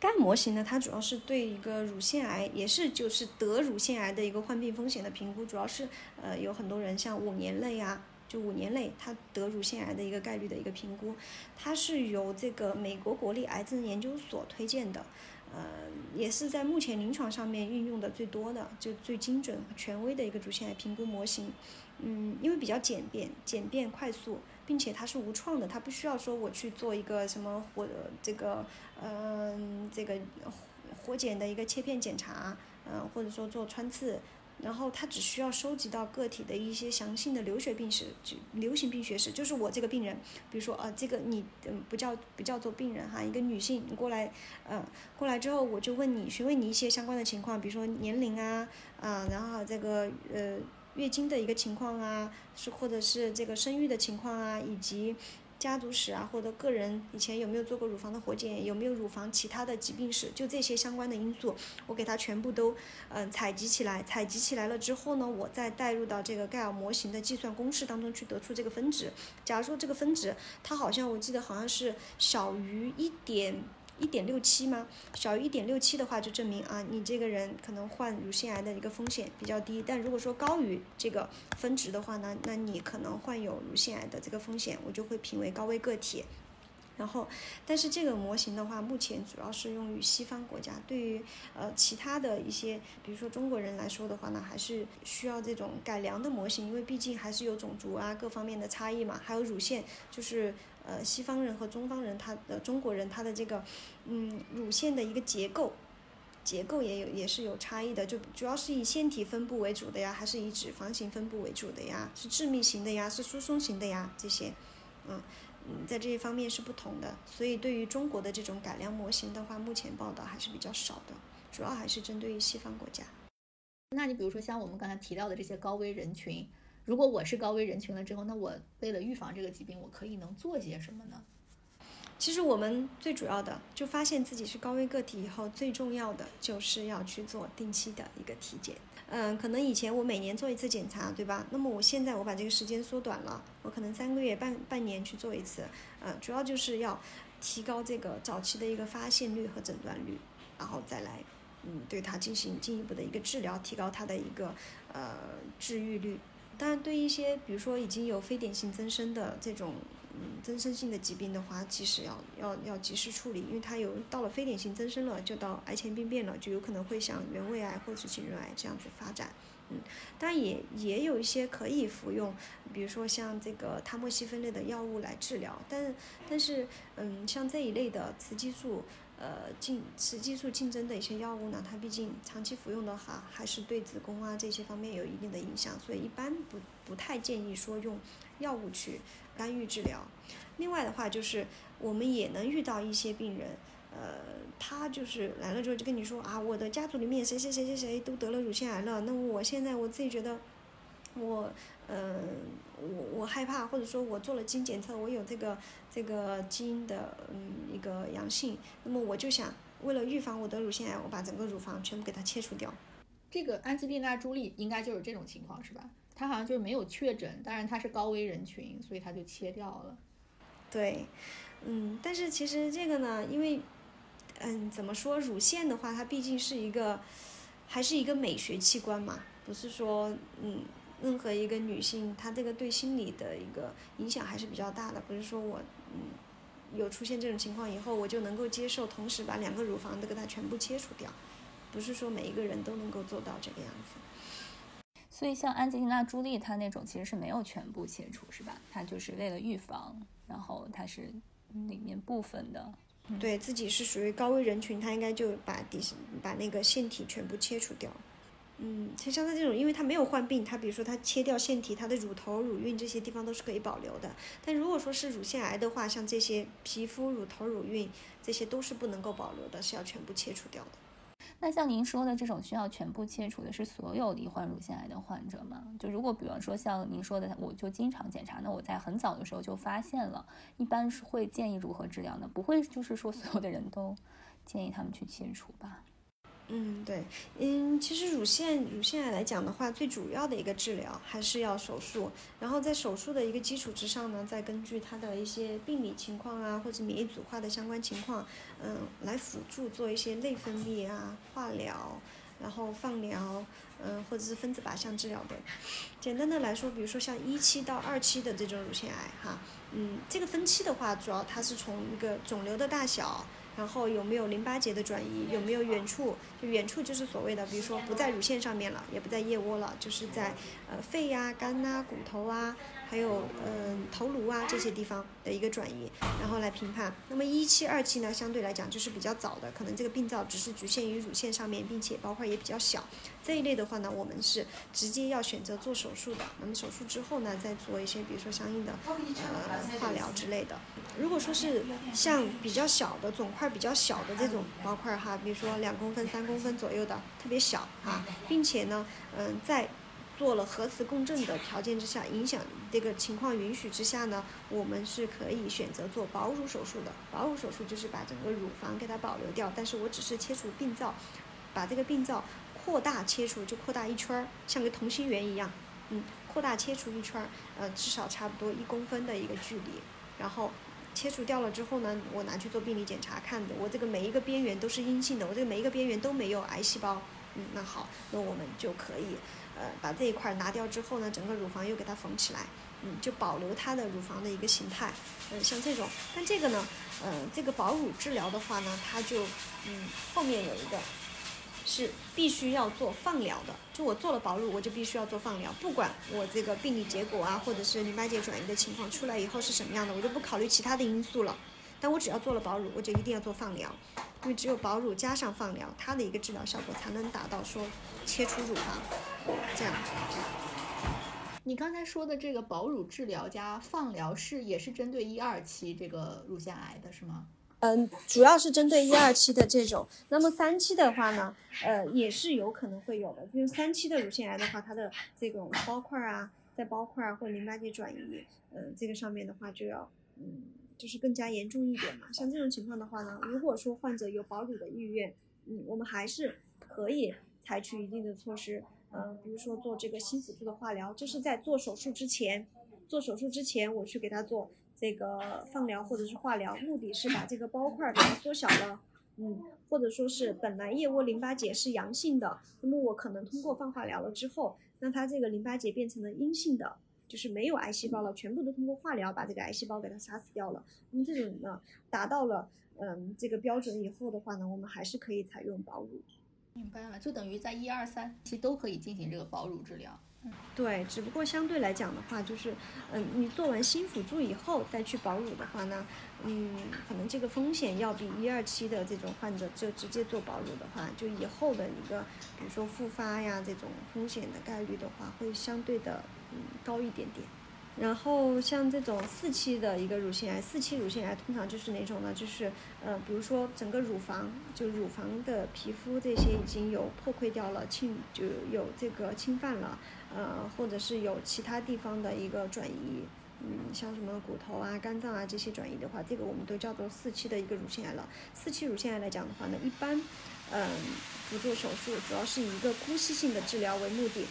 Speaker 3: 该模型呢，它主要是对一个乳腺癌，也是就是得乳腺癌的一个患病风险的评估，主要是呃有很多人像五年内啊，就五年内他得乳腺癌的一个概率的一个评估，它是由这个美国国立癌症研究所推荐的，呃，也是在目前临床上面运用的最多的，就最精准、权威的一个乳腺癌评估模型。嗯，因为比较简便、简便快速，并且它是无创的，它不需要说我去做一个什么活这个，嗯，这个活检的一个切片检查，嗯，或者说做穿刺，然后它只需要收集到个体的一些详细的流血病史，就流行病学史，就是我这个病人，比如说啊，这个你嗯不叫不叫做病人哈，一个女性你过来，嗯，过来之后我就问你，询问你一些相关的情况，比如说年龄啊，啊，然后这个呃。月经的一个情况啊，是或者是这个生育的情况啊，以及家族史啊，或者个人以前有没有做过乳房的活检，有没有乳房其他的疾病史，就这些相关的因素，我给它全部都嗯采集起来。采集起来了之后呢，我再带入到这个盖尔模型的计算公式当中去得出这个分值。假如说这个分值它好像我记得好像是小于一点。一点六七吗？小于一点六七的话，就证明啊，你这个人可能患乳腺癌的一个风险比较低。但如果说高于这个分值的话呢，那你可能患有乳腺癌的这个风险，我就会评为高危个体。然后，但是这个模型的话，目前主要是用于西方国家。对于呃其他的一些，比如说中国人来说的话呢，还是需要这种改良的模型，因为毕竟还是有种族啊各方面的差异嘛。还有乳腺，就是呃西方人和中方人，他的中国人他的这个嗯乳腺的一个结构，结构也有也是有差异的。就主要是以腺体分布为主的呀，还是以脂肪型分布为主的呀？是致密型的呀？是疏松型的呀？这些，嗯。嗯，在这一方面是不同的，所以对于中国的这种改良模型的话，目前报道还是比较少的，主要还是针对于西方国家。
Speaker 1: 那你比如说像我们刚才提到的这些高危人群，如果我是高危人群了之后，那我为了预防这个疾病，我可以能做些什么呢？
Speaker 3: 其实我们最主要的，就发现自己是高危个体以后，最重要的就是要去做定期的一个体检。嗯，可能以前我每年做一次检查，对吧？那么我现在我把这个时间缩短了，我可能三个月、半半年去做一次。嗯，主要就是要提高这个早期的一个发现率和诊断率，然后再来，嗯，对它进行进一步的一个治疗，提高它的一个呃治愈率。当然，对一些比如说已经有非典型增生的这种。嗯，增生性的疾病的话，其实要要要及时处理，因为它有到了非典型增生了，就到癌前病变了，就有可能会向原位癌或者是颈润癌这样子发展。嗯，当然也也有一些可以服用，比如说像这个他莫西芬类的药物来治疗，但但是嗯，像这一类的雌激素。呃，竞雌激素竞争的一些药物呢，它毕竟长期服用的话，还是对子宫啊这些方面有一定的影响，所以一般不不太建议说用药物去干预治疗。另外的话，就是我们也能遇到一些病人，呃，他就是来了之后就跟你说啊，我的家族里面谁谁谁谁谁都得了乳腺癌了，那我现在我自己觉得我。嗯，我我害怕，或者说我做了基因检测，我有这个这个基因的嗯一个阳性，那么我就想为了预防我得乳腺癌，我把整个乳房全部给它切除掉。
Speaker 1: 这个安吉丽娜朱莉应该就是这种情况是吧？她好像就是没有确诊，当然她是高危人群，所以她就切掉了。
Speaker 3: 对，嗯，但是其实这个呢，因为嗯怎么说，乳腺的话，它毕竟是一个还是一个美学器官嘛，不是说嗯。任何一个女性，她这个对心理的一个影响还是比较大的。不是说我，嗯，有出现这种情况以后，我就能够接受，同时把两个乳房都给它全部切除掉，不是说每一个人都能够做到这个样子。
Speaker 2: 所以像安吉丽娜·朱莉她那种其实是没有全部切除，是吧？她就是为了预防，然后她是里面部分的。
Speaker 3: 对自己是属于高危人群，她应该就把底把那个腺体全部切除掉。嗯，其实像他这种，因为他没有患病，他比如说他切掉腺体，他的乳头、乳晕这些地方都是可以保留的。但如果说是乳腺癌的话，像这些皮肤、乳头、乳晕这些都是不能够保留的，是要全部切除掉的。
Speaker 2: 那像您说的这种需要全部切除的，是所有罹患乳腺癌的患者吗？就如果比方说像您说的，我就经常检查，那我在很早的时候就发现了，一般是会建议如何治疗呢？不会就是说所有的人都建议他们去切除吧？
Speaker 3: 嗯，对，嗯，其实乳腺乳腺癌来讲的话，最主要的一个治疗还是要手术，然后在手术的一个基础之上呢，再根据它的一些病理情况啊，或者免疫组化的相关情况，嗯，来辅助做一些内分泌啊、化疗，然后放疗，嗯，或者是分子靶向治疗的。简单的来说，比如说像一期到二期的这种乳腺癌，哈，嗯，这个分期的话，主要它是从一个肿瘤的大小。然后有没有淋巴结的转移？有没有远处？就远处就是所谓的，比如说不在乳腺上面了，也不在腋窝了，就是在呃肺呀、肝呐、骨头啊。还有嗯头颅啊这些地方的一个转移，然后来评判。那么一期、二期呢，相对来讲就是比较早的，可能这个病灶只是局限于乳腺上面，并且包块也比较小。这一类的话呢，我们是直接要选择做手术的。那么手术之后呢，再做一些比如说相应的呃化疗之类的。如果说是像比较小的肿块比较小的这种包块哈，比如说两公分、三公分左右的，特别小啊，并且呢，嗯在做了核磁共振的条件之下，影响这个情况允许之下呢，我们是可以选择做保乳手术的。保乳手术就是把整个乳房给它保留掉，但是我只是切除病灶，把这个病灶扩大切除，就扩大一圈儿，像个同心圆一样，嗯，扩大切除一圈儿，呃，至少差不多一公分的一个距离，然后。切除掉了之后呢，我拿去做病理检查看的，我这个每一个边缘都是阴性的，我这个每一个边缘都没有癌细胞。嗯，那好，那我们就可以，呃，把这一块拿掉之后呢，整个乳房又给它缝起来，嗯，就保留它的乳房的一个形态。嗯，像这种，但这个呢，嗯，这个保乳治疗的话呢，它就，嗯，后面有一个。是必须要做放疗的，就我做了保乳，我就必须要做放疗，不管我这个病理结果啊，或者是淋巴结转移的情况出来以后是什么样的，我就不考虑其他的因素了。但我只要做了保乳，我就一定要做放疗，因为只有保乳加上放疗，它的一个治疗效果才能达到说切除乳房这样。
Speaker 1: 你刚才说的这个保乳治疗加放疗是也是针对一二期这个乳腺癌的是吗？
Speaker 3: 嗯，主要是针对一二期的这种，那么三期的话呢，呃，也是有可能会有的。因为三期的乳腺癌的话，它的这种包块啊，在包块啊或淋巴结转移，嗯，这个上面的话就要，嗯，就是更加严重一点嘛。像这种情况的话呢，如果说患者有保乳的意愿，嗯，我们还是可以采取一定的措施，嗯，比如说做这个新辅助的化疗，就是在做手术之前，做手术之前我去给他做。这个放疗或者是化疗，目的是把这个包块给它缩小了，嗯，或者说是本来腋窝淋巴结是阳性的，那么我可能通过放化疗了之后，让它这个淋巴结变成了阴性的，就是没有癌细胞了，全部都通过化疗把这个癌细胞给它杀死掉了。那么这种呢，达到了嗯这个标准以后的话呢，我们还是可以采用保乳。
Speaker 1: 明白了，就等于在一二三期都可以进行这个保乳治疗。
Speaker 3: 对，只不过相对来讲的话，就是，嗯，你做完新辅助以后再去保乳的话呢，嗯，可能这个风险要比一二期的这种患者就直接做保乳的话，就以后的一个，比如说复发呀这种风险的概率的话，会相对的嗯高一点点。然后像这种四期的一个乳腺癌，四期乳腺癌通常就是哪种呢？就是呃，比如说整个乳房就乳房的皮肤这些已经有破溃掉了，侵就有这个侵犯了。呃，或者是有其他地方的一个转移，嗯，像什么骨头啊、肝脏啊这些转移的话，这个我们都叫做四期的一个乳腺癌了。四期乳腺癌来讲的话呢，一般，嗯，不做手术，主要是以一个姑息性的治疗为目的，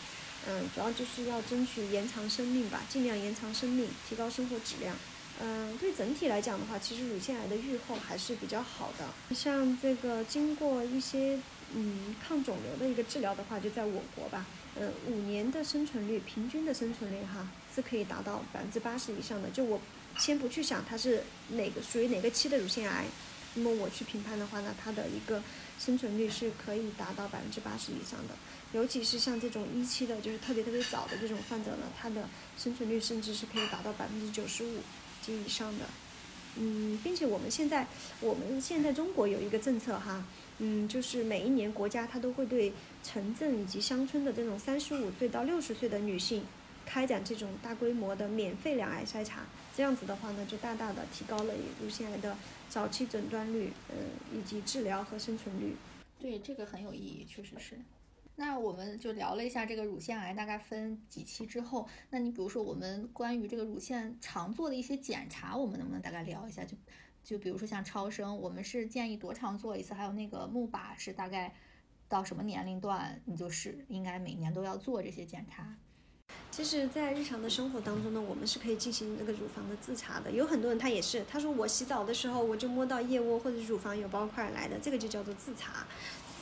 Speaker 3: 嗯，主要就是要争取延长生命吧，尽量延长生命，提高生活质量。嗯，对整体来讲的话，其实乳腺癌的预后还是比较好的。像这个经过一些嗯抗肿瘤的一个治疗的话，就在我国吧。嗯，五年的生存率，平均的生存率哈，是可以达到百分之八十以上的。就我先不去想它是哪个属于哪个期的乳腺癌，那么我去评判的话呢，它的一个生存率是可以达到百分之八十以上的。尤其是像这种一期的，就是特别特别早的这种患者呢，它的生存率甚至是可以达到百分之九十五及以上的。嗯，并且我们现在，我们现在中国有一个政策哈。嗯，就是每一年国家它都会对城镇以及乡村的这种三十五岁到六十岁的女性，开展这种大规模的免费两癌筛查。这样子的话呢，就大大的提高了乳腺癌的早期诊断率，嗯，以及治疗和生存率。
Speaker 1: 对，这个很有意义，确实是。那我们就聊了一下这个乳腺癌大概分几期之后，那你比如说我们关于这个乳腺常做的一些检查，我们能不能大概聊一下？就。就比如说像超声，我们是建议多长做一次？还有那个钼靶是大概到什么年龄段，你就是应该每年都要做这些检查。
Speaker 3: 其实，在日常的生活当中呢，我们是可以进行那个乳房的自查的。有很多人他也是，他说我洗澡的时候我就摸到腋窝或者乳房有包块来的，这个就叫做自查。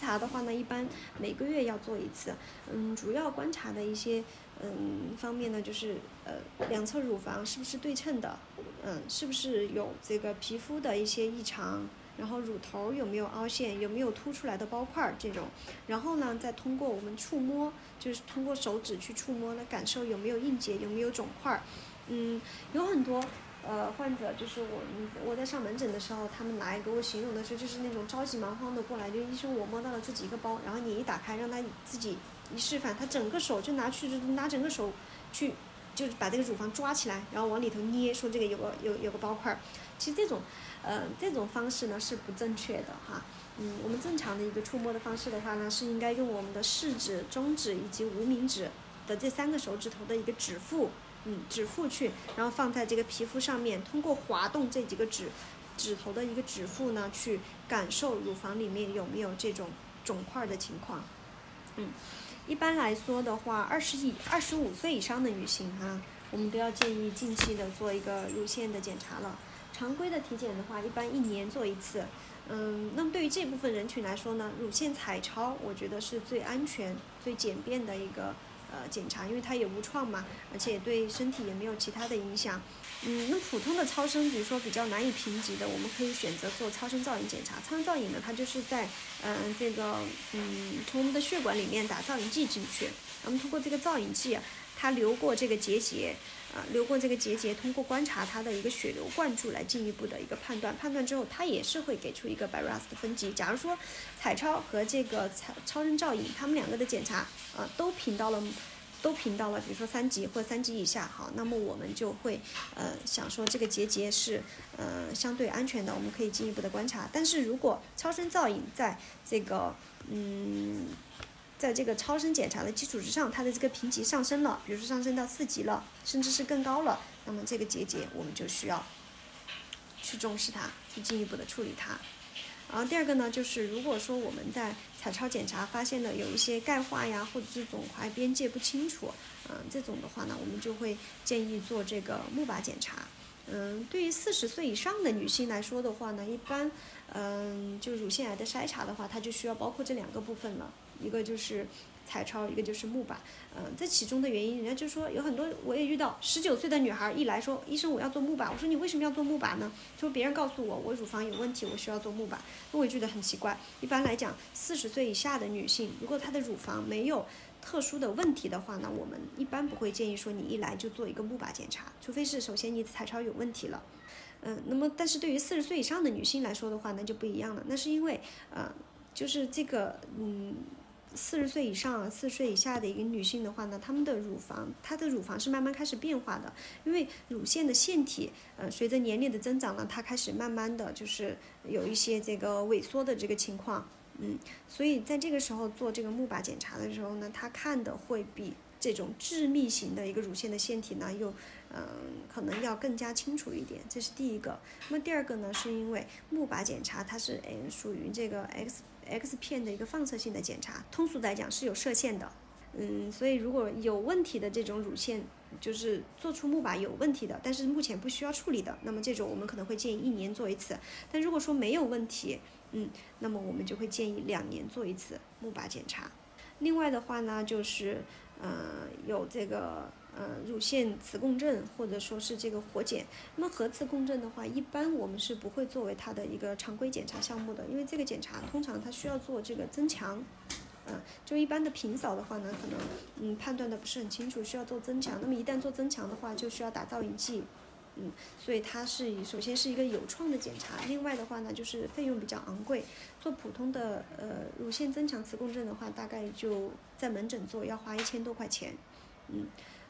Speaker 3: 查的话呢，一般每个月要做一次。嗯，主要观察的一些嗯方面呢，就是呃两侧乳房是不是对称的。嗯，是不是有这个皮肤的一些异常？然后乳头有没有凹陷？有没有凸出来的包块这种？然后呢，再通过我们触摸，就是通过手指去触摸来感受有没有硬结，有没有肿块。嗯，有很多呃患者，就是我我在上门诊的时候，他们来给我形容的时候，就是那种着急忙慌的过来，就医生我摸到了自己一个包，然后你一打开，让他自己一示范，他整个手就拿去就拿整个手去。就把这个乳房抓起来，然后往里头捏，说这个有个有有个包块儿。其实这种，呃，这种方式呢是不正确的哈。嗯，我们正常的一个触摸的方式的话呢，是应该用我们的食指、中指以及无名指的这三个手指头的一个指腹，嗯，指腹去，然后放在这个皮肤上面，通过滑动这几个指指头的一个指腹呢，去感受乳房里面有没有这种肿块的情况。嗯，一般来说的话，二十以二十五岁以上的女性哈，我们都要建议近期的做一个乳腺的检查了。常规的体检的话，一般一年做一次。嗯，那么对于这部分人群来说呢，乳腺彩超我觉得是最安全、最简便的一个呃检查，因为它也无创嘛，而且对身体也没有其他的影响。嗯，那普通的超声，比如说比较难以评级的，我们可以选择做超声造影检查。超声造影呢，它就是在嗯这个嗯从我们的血管里面打造影剂进去，那么通过这个造影剂，它流过这个结节。啊，流过这个结节，通过观察它的一个血流灌注来进一步的一个判断。判断之后，它也是会给出一个 BI-RADS 的分级。假如说彩超和这个超超声造影，他们两个的检查啊都评到了，都评到了，比如说三级或三级以下，好，那么我们就会呃想说这个结节是呃相对安全的，我们可以进一步的观察。但是如果超声造影在这个嗯。在这个超声检查的基础之上，它的这个评级上升了，比如说上升到四级了，甚至是更高了，那么这个结节我们就需要去重视它，去进一步的处理它。然后第二个呢，就是如果说我们在彩超检查发现了有一些钙化呀，或者是肿块边界不清楚，嗯，这种的话呢，我们就会建议做这个钼靶检查。嗯，对于四十岁以上的女性来说的话呢，一般，嗯，就乳腺癌的筛查的话，它就需要包括这两个部分了。一个就是彩超，一个就是钼靶。嗯，这其中的原因，人家就说有很多，我也遇到十九岁的女孩一来说，医生我要做钼靶。我说你为什么要做钼靶呢？说别人告诉我我乳房有问题，我需要做钼靶。那我也觉得很奇怪。一般来讲，四十岁以下的女性，如果她的乳房没有特殊的问题的话呢，我们一般不会建议说你一来就做一个钼靶检查，除非是首先你彩超有问题了。嗯，那么但是对于四十岁以上的女性来说的话，那就不一样了。那是因为，呃，就是这个，嗯。四十岁以上、四十岁以下的一个女性的话呢，她们的乳房，她的乳房是慢慢开始变化的，因为乳腺的腺体，呃，随着年龄的增长呢，它开始慢慢的就是有一些这个萎缩的这个情况，嗯，所以在这个时候做这个钼靶检查的时候呢，它看的会比这种致密型的一个乳腺的腺体呢，又，嗯，可能要更加清楚一点，这是第一个。那么第二个呢，是因为钼靶检查它是诶属于这个 X。X 片的一个放射性的检查，通俗来讲是有射线的，嗯，所以如果有问题的这种乳腺，就是做出钼靶有问题的，但是目前不需要处理的，那么这种我们可能会建议一年做一次。但如果说没有问题，嗯，那么我们就会建议两年做一次钼靶检查。另外的话呢，就是，呃，有这个。呃，乳腺磁共振或者说是这个活检，那么核磁共振的话，一般我们是不会作为它的一个常规检查项目的，因为这个检查通常它需要做这个增强，嗯，就一般的平扫的话呢，可能嗯判断的不是很清楚，需要做增强。那么一旦做增强的话，就需要打造影剂，嗯，所以它是首先是一个有创的检查，另外的话呢，就是费用比较昂贵。做普通的呃乳腺增强磁共振的话，大概就在门诊做要花一千多块钱，嗯。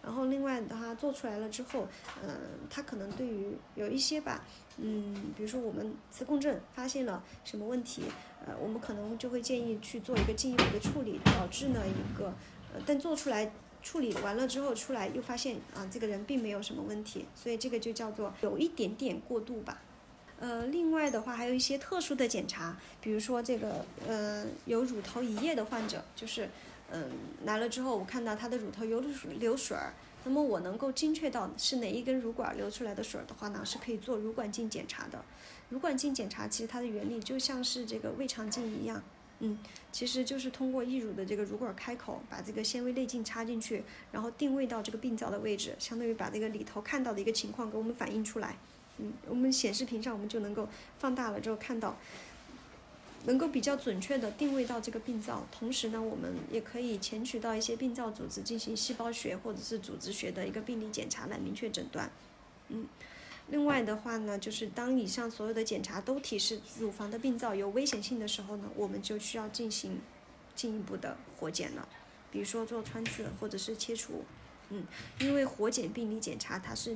Speaker 3: 然后另外的话做出来了之后，嗯，它可能对于有一些吧，嗯，比如说我们磁共振发现了什么问题，呃，我们可能就会建议去做一个进一步的处理，导致呢一个，呃，但做出来处理完了之后出来又发现啊这个人并没有什么问题，所以这个就叫做有一点点过度吧。呃，另外的话还有一些特殊的检查，比如说这个，呃，有乳头移液的患者，就是。嗯，来了之后，我看到他的乳头有流水儿，那么我能够精确到是哪一根乳管流出来的水儿的话呢，是可以做乳管镜检查的。乳管镜检查其实它的原理就像是这个胃肠镜一样，嗯，其实就是通过溢乳的这个乳管开口，把这个纤维内镜插进去，然后定位到这个病灶的位置，相当于把这个里头看到的一个情况给我们反映出来，嗯，我们显示屏上我们就能够放大了之后看到。能够比较准确的定位到这个病灶，同时呢，我们也可以前取到一些病灶组织进行细胞学或者是组织学的一个病理检查来明确诊断。嗯，另外的话呢，就是当以上所有的检查都提示乳房的病灶有危险性的时候呢，我们就需要进行进一步的活检了，比如说做穿刺或者是切除。嗯，因为活检病理检查它是。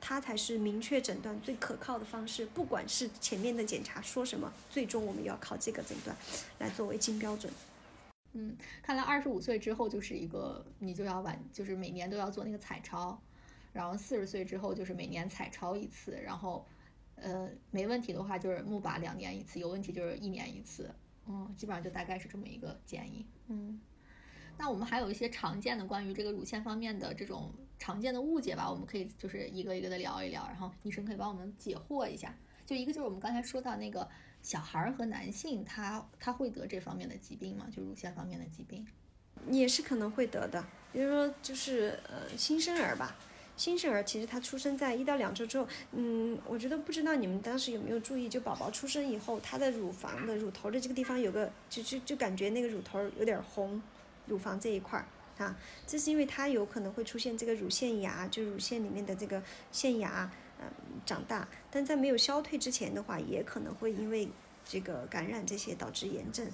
Speaker 3: 它才是明确诊断最可靠的方式。不管是前面的检查说什么，最终我们要靠这个诊断来作为金标准。
Speaker 1: 嗯，看来二十五岁之后就是一个你就要晚，就是每年都要做那个彩超，然后四十岁之后就是每年彩超一次，然后呃没问题的话就是木把两年一次，有问题就是一年一次。嗯，基本上就大概是这么一个建议。嗯，那我们还有一些常见的关于这个乳腺方面的这种常见的误解吧，我们可以就是一个一个的聊一聊，然后医生可以帮我们解惑一下。就一个就是我们刚才说到那个小孩儿和男性，他他会得这方面的疾病吗？就乳腺方面的疾病，
Speaker 3: 也是可能会得的。比如说就是呃新生儿吧。新生儿其实他出生在一到两周之后，嗯，我觉得不知道你们当时有没有注意，就宝宝出生以后，他的乳房的乳头的这个地方有个，就就就感觉那个乳头有点红，乳房这一块儿啊，这是因为它有可能会出现这个乳腺芽，就乳腺里面的这个腺芽，嗯，长大，但在没有消退之前的话，也可能会因为这个感染这些导致炎症。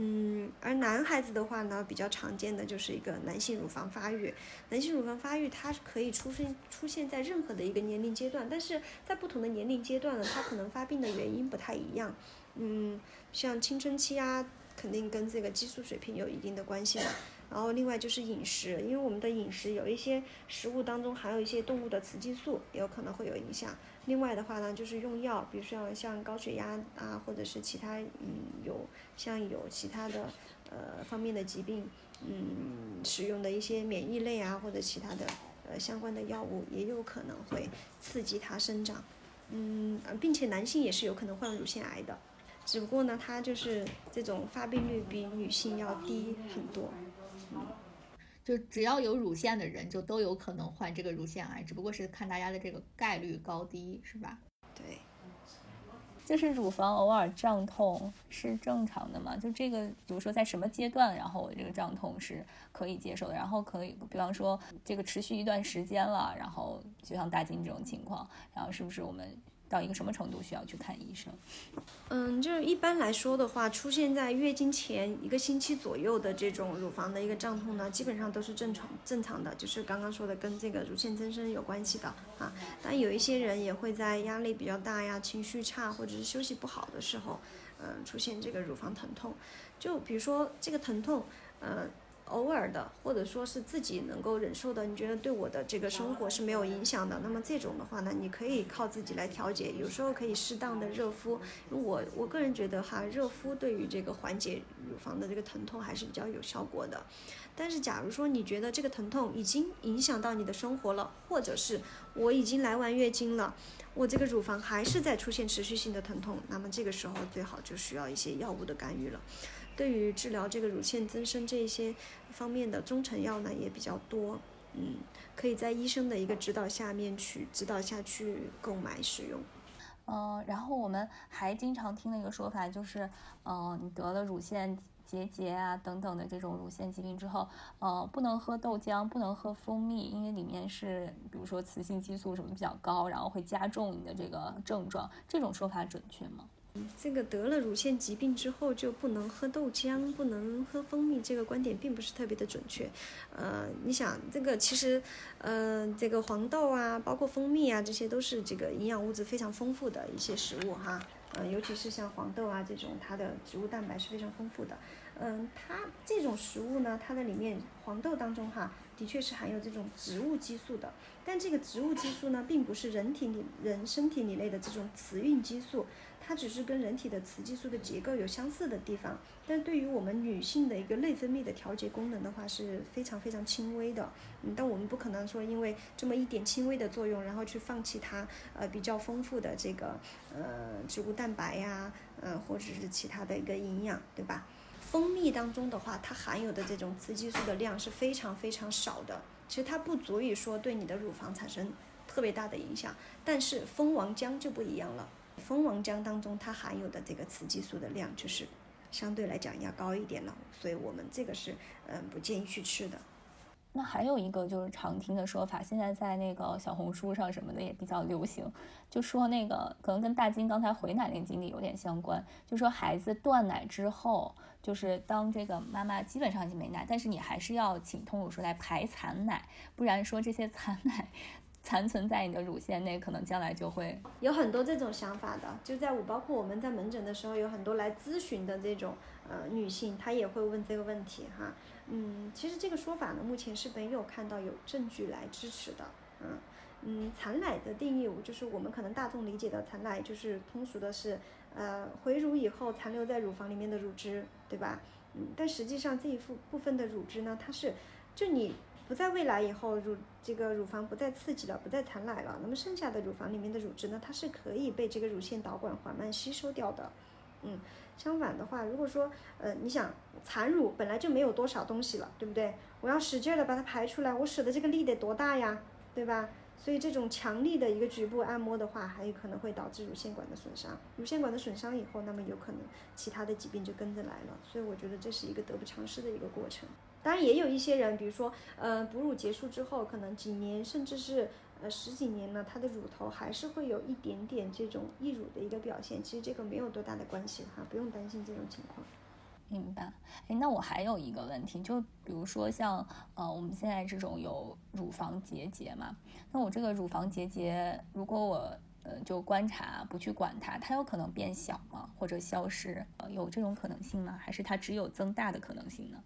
Speaker 3: 嗯，而男孩子的话呢，比较常见的就是一个男性乳房发育。男性乳房发育，它是可以出生出现在任何的一个年龄阶段，但是在不同的年龄阶段呢，它可能发病的原因不太一样。嗯，像青春期啊，肯定跟这个激素水平有一定的关系嘛。然后另外就是饮食，因为我们的饮食有一些食物当中含有一些动物的雌激素，也有可能会有影响。另外的话呢，就是用药，比如说像高血压啊，或者是其他嗯有像有其他的呃方面的疾病，嗯使用的一些免疫类啊或者其他的呃相关的药物，也有可能会刺激它生长。嗯，并且男性也是有可能患乳腺癌的，只不过呢，它就是这种发病率比女性要低很多。
Speaker 1: 就只要有乳腺的人，就都有可能患这个乳腺癌，只不过是看大家的这个概率高低，是吧？
Speaker 3: 对。
Speaker 2: 就是乳房偶尔胀痛是正常的嘛？就这个，比如说在什么阶段，然后我这个胀痛是可以接受的，然后可以，比方说这个持续一段时间了，然后就像大金这种情况，然后是不是我们？到一个什么程度需要去看医生？
Speaker 3: 嗯，就是一般来说的话，出现在月经前一个星期左右的这种乳房的一个胀痛呢，基本上都是正常正常的，就是刚刚说的跟这个乳腺增生有关系的啊。但有一些人也会在压力比较大呀、情绪差或者是休息不好的时候，嗯，出现这个乳房疼痛。就比如说这个疼痛，嗯。偶尔的，或者说是自己能够忍受的，你觉得对我的这个生活是没有影响的，那么这种的话呢，你可以靠自己来调节，有时候可以适当的热敷。我我个人觉得哈，热敷对于这个缓解乳房的这个疼痛还是比较有效果的。但是假如说你觉得这个疼痛已经影响到你的生活了，或者是我已经来完月经了，我这个乳房还是在出现持续性的疼痛，那么这个时候最好就需要一些药物的干预了。对于治疗这个乳腺增生这一些方面的中成药呢也比较多，嗯，可以在医生的一个指导下面去指导下去购买使用。
Speaker 2: 嗯，然后我们还经常听的一个说法就是，嗯，你得了乳腺结节啊等等的这种乳腺疾病之后，呃，不能喝豆浆，不能喝蜂蜜，因为里面是比如说雌性激素什么比较高，然后会加重你的这个症状。这种说法准确吗？
Speaker 3: 这个得了乳腺疾病之后就不能喝豆浆，不能喝蜂蜜，这个观点并不是特别的准确。呃，你想这个其实，呃，这个黄豆啊，包括蜂蜜啊，这些都是这个营养物质非常丰富的一些食物哈。呃，尤其是像黄豆啊这种，它的植物蛋白是非常丰富的。嗯，它这种食物呢，它的里面黄豆当中哈，的确是含有这种植物激素的。但这个植物激素呢，并不是人体里人身体里内的这种雌孕激素。它只是跟人体的雌激素的结构有相似的地方，但对于我们女性的一个内分泌的调节功能的话是非常非常轻微的。嗯，但我们不可能说因为这么一点轻微的作用，然后去放弃它呃比较丰富的这个呃植物蛋白呀，呃或者是其他的一个营养，对吧？蜂蜜当中的话，它含有的这种雌激素的量是非常非常少的，其实它不足以说对你的乳房产生特别大的影响。但是蜂王浆就不一样了。蜂王浆当中，它含有的这个雌激素的量就是相对来讲要高一点了，所以我们这个是嗯不建议去吃的。
Speaker 2: 那还有一个就是常听的说法，现在在那个小红书上什么的也比较流行，就说那个可能跟大金刚才回奶那个经历有点相关，就说孩子断奶之后，就是当这个妈妈基本上已经没奶，但是你还是要请通乳师来排残奶，不然说这些残奶。残存在你的乳腺内，可能将来就会
Speaker 3: 有很多这种想法的。就在我包括我们在门诊的时候，有很多来咨询的这种呃女性，她也会问这个问题哈。嗯，其实这个说法呢，目前是没有看到有证据来支持的。嗯嗯，残奶的定义，就是我们可能大众理解的残奶，就是通俗的是呃回乳以后残留在乳房里面的乳汁，对吧？嗯，但实际上这一部部分的乳汁呢，它是就你不在喂奶以后，乳这个乳房不再刺激了，不再产奶了，那么剩下的乳房里面的乳汁呢，它是可以被这个乳腺导管缓慢吸收掉的。嗯，相反的话，如果说呃你想产乳本来就没有多少东西了，对不对？我要使劲的把它排出来，我使的这个力得多大呀，对吧？所以这种强力的一个局部按摩的话，还有可能会导致乳腺管的损伤。乳腺管的损伤以后，那么有可能其他的疾病就跟着来了。所以我觉得这是一个得不偿失的一个过程。当然也有一些人，比如说呃哺乳结束之后，可能几年甚至是呃十几年呢，他的乳头还是会有一点点这种溢乳的一个表现。其实这个没有多大的关系哈，不用担心这种情况。
Speaker 2: 明白，哎，那我还有一个问题，就比如说像呃我们现在这种有乳房结节嘛，那我这个乳房结节，如果我呃就观察不去管它，它有可能变小吗？或者消失？呃，有这种可能性吗？还是它只有增大的可能性呢？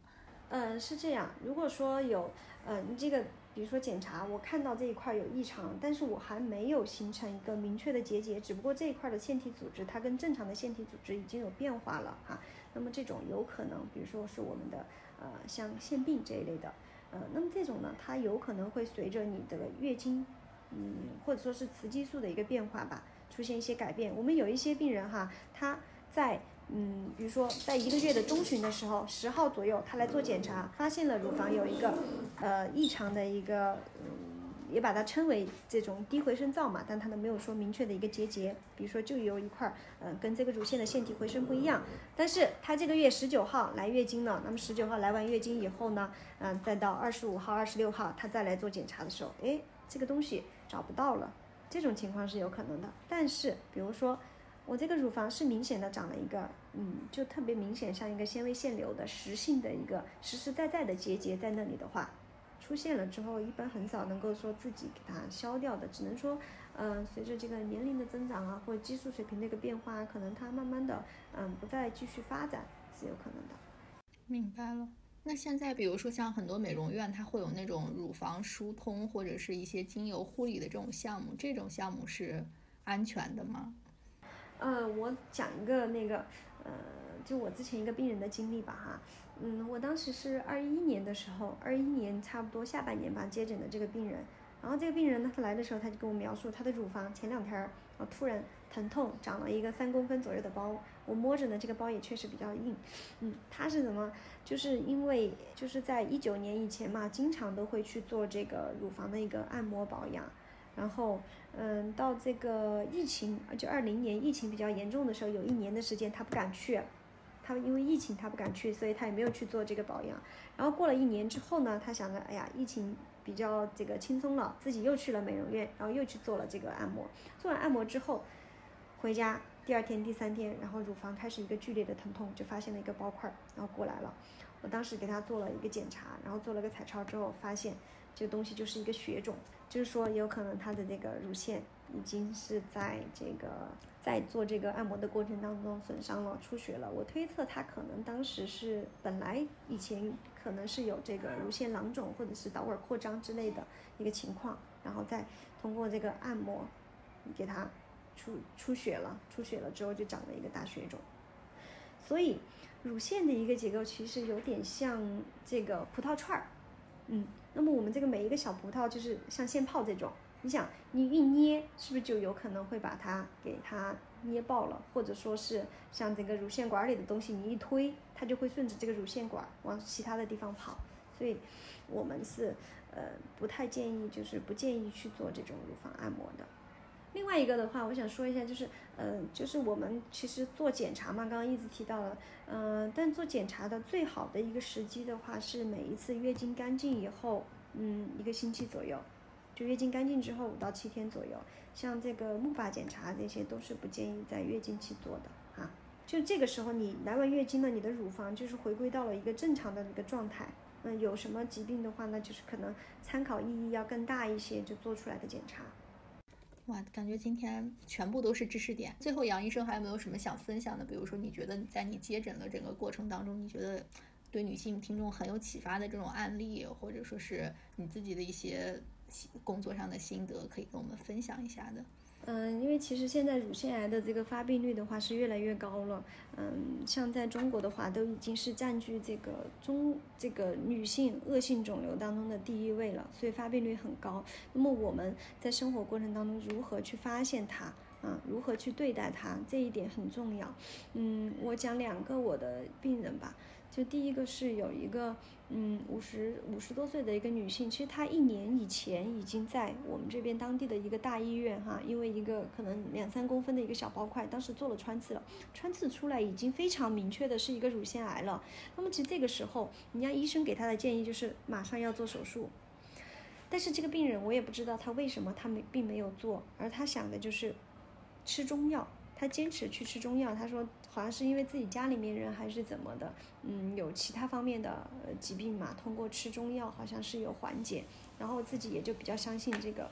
Speaker 3: 嗯，是这样。如果说有，呃，这个比如说检查，我看到这一块有异常，但是我还没有形成一个明确的结节，只不过这一块的腺体组织它跟正常的腺体组织已经有变化了哈。那么这种有可能，比如说是我们的呃像腺病这一类的，呃，那么这种呢，它有可能会随着你的月经，嗯，或者说是雌激素的一个变化吧，出现一些改变。我们有一些病人哈，他在嗯，比如说在一个月的中旬的时候，十号左右，他来做检查，发现了乳房有一个呃异常的一个。也把它称为这种低回声灶嘛，但它呢没有说明确的一个结节，比如说就有一块儿，嗯，跟这个乳腺的腺体回声不一样。但是它这个月十九号来月经了，那么十九号来完月经以后呢，嗯，再到二十五号、二十六号，他再来做检查的时候，哎，这个东西找不到了，这种情况是有可能的。但是比如说我这个乳房是明显的长了一个，嗯，就特别明显像一个纤维腺瘤的实性的一个实实在在的结节在那里的话。出现了之后，一般很少能够说自己给它消掉的，只能说，嗯，随着这个年龄的增长啊，或者激素水平的一个变化，可能它慢慢的，嗯，不再继续发展是有可能的。
Speaker 1: 明白了。那现在，比如说像很多美容院，它会有那种乳房疏通或者是一些精油护理的这种项目，这种项目是安全的吗？
Speaker 3: 嗯，我讲一个那个，呃，就我之前一个病人的经历吧，哈。嗯，我当时是二一年的时候，二一年差不多下半年吧接诊的这个病人，然后这个病人呢，他来的时候他就跟我描述他的乳房前两天啊突然疼痛，长了一个三公分左右的包，我摸着呢这个包也确实比较硬，嗯，他是怎么？就是因为就是在一九年以前嘛，经常都会去做这个乳房的一个按摩保养，然后嗯到这个疫情就二零年疫情比较严重的时候，有一年的时间他不敢去。他因为疫情，他不敢去，所以他也没有去做这个保养。然后过了一年之后呢，他想着，哎呀，疫情比较这个轻松了，自己又去了美容院，然后又去做了这个按摩。做完按摩之后，回家第二天、第三天，然后乳房开始一个剧烈的疼痛，就发现了一个包块，然后过来了。我当时给他做了一个检查，然后做了个彩超之后，发现这个东西就是一个血肿，就是说有可能他的这个乳腺已经是在这个。在做这个按摩的过程当中损伤了、出血了，我推测他可能当时是本来以前可能是有这个乳腺囊肿或者是导管扩张之类的一个情况，然后再通过这个按摩给他出出血了，出血了之后就长了一个大血肿。所以乳腺的一个结构其实有点像这个葡萄串儿，嗯，那么我们这个每一个小葡萄就是像现泡这种。你想，你一捏，是不是就有可能会把它给它捏爆了？或者说是像这个乳腺管里的东西，你一推，它就会顺着这个乳腺管往其他的地方跑。所以，我们是呃不太建议，就是不建议去做这种乳房按摩的。另外一个的话，我想说一下，就是呃，就是我们其实做检查嘛，刚刚一直提到了，嗯，但做检查的最好的一个时机的话，是每一次月经干净以后，嗯，一个星期左右。月经干净之后五到七天左右，像这个钼靶检查这些都是不建议在月经期做的啊。就这个时候你来完月经了，你的乳房就是回归到了一个正常的一个状态，嗯，有什么疾病的话呢，就是可能参考意义要更大一些，就做出来的检查。
Speaker 1: 哇，感觉今天全部都是知识点。最后，杨医生还有没有什么想分享的？比如说，你觉得在你接诊的整个过程当中，你觉得对女性听众很有启发的这种案例，或者说是你自己的一些工作上的心得，可以跟我们分享一下的？
Speaker 3: 嗯，因为其实现在乳腺癌的这个发病率的话是越来越高了。嗯，像在中国的话，都已经是占据这个中这个女性恶性肿瘤当中的第一位了，所以发病率很高。那么我们在生活过程当中如何去发现它？啊，如何去对待它？这一点很重要。嗯，我讲两个我的病人吧。就第一个是有一个，嗯，五十五十多岁的一个女性，其实她一年以前已经在我们这边当地的一个大医院哈，因为一个可能两三公分的一个小包块，当时做了穿刺了，穿刺出来已经非常明确的是一个乳腺癌了。那么其实这个时候，人家医生给她的建议就是马上要做手术，但是这个病人我也不知道他为什么他没并没有做，而他想的就是吃中药。他坚持去吃中药，他说好像是因为自己家里面人还是怎么的，嗯，有其他方面的疾病嘛，通过吃中药好像是有缓解，然后自己也就比较相信这个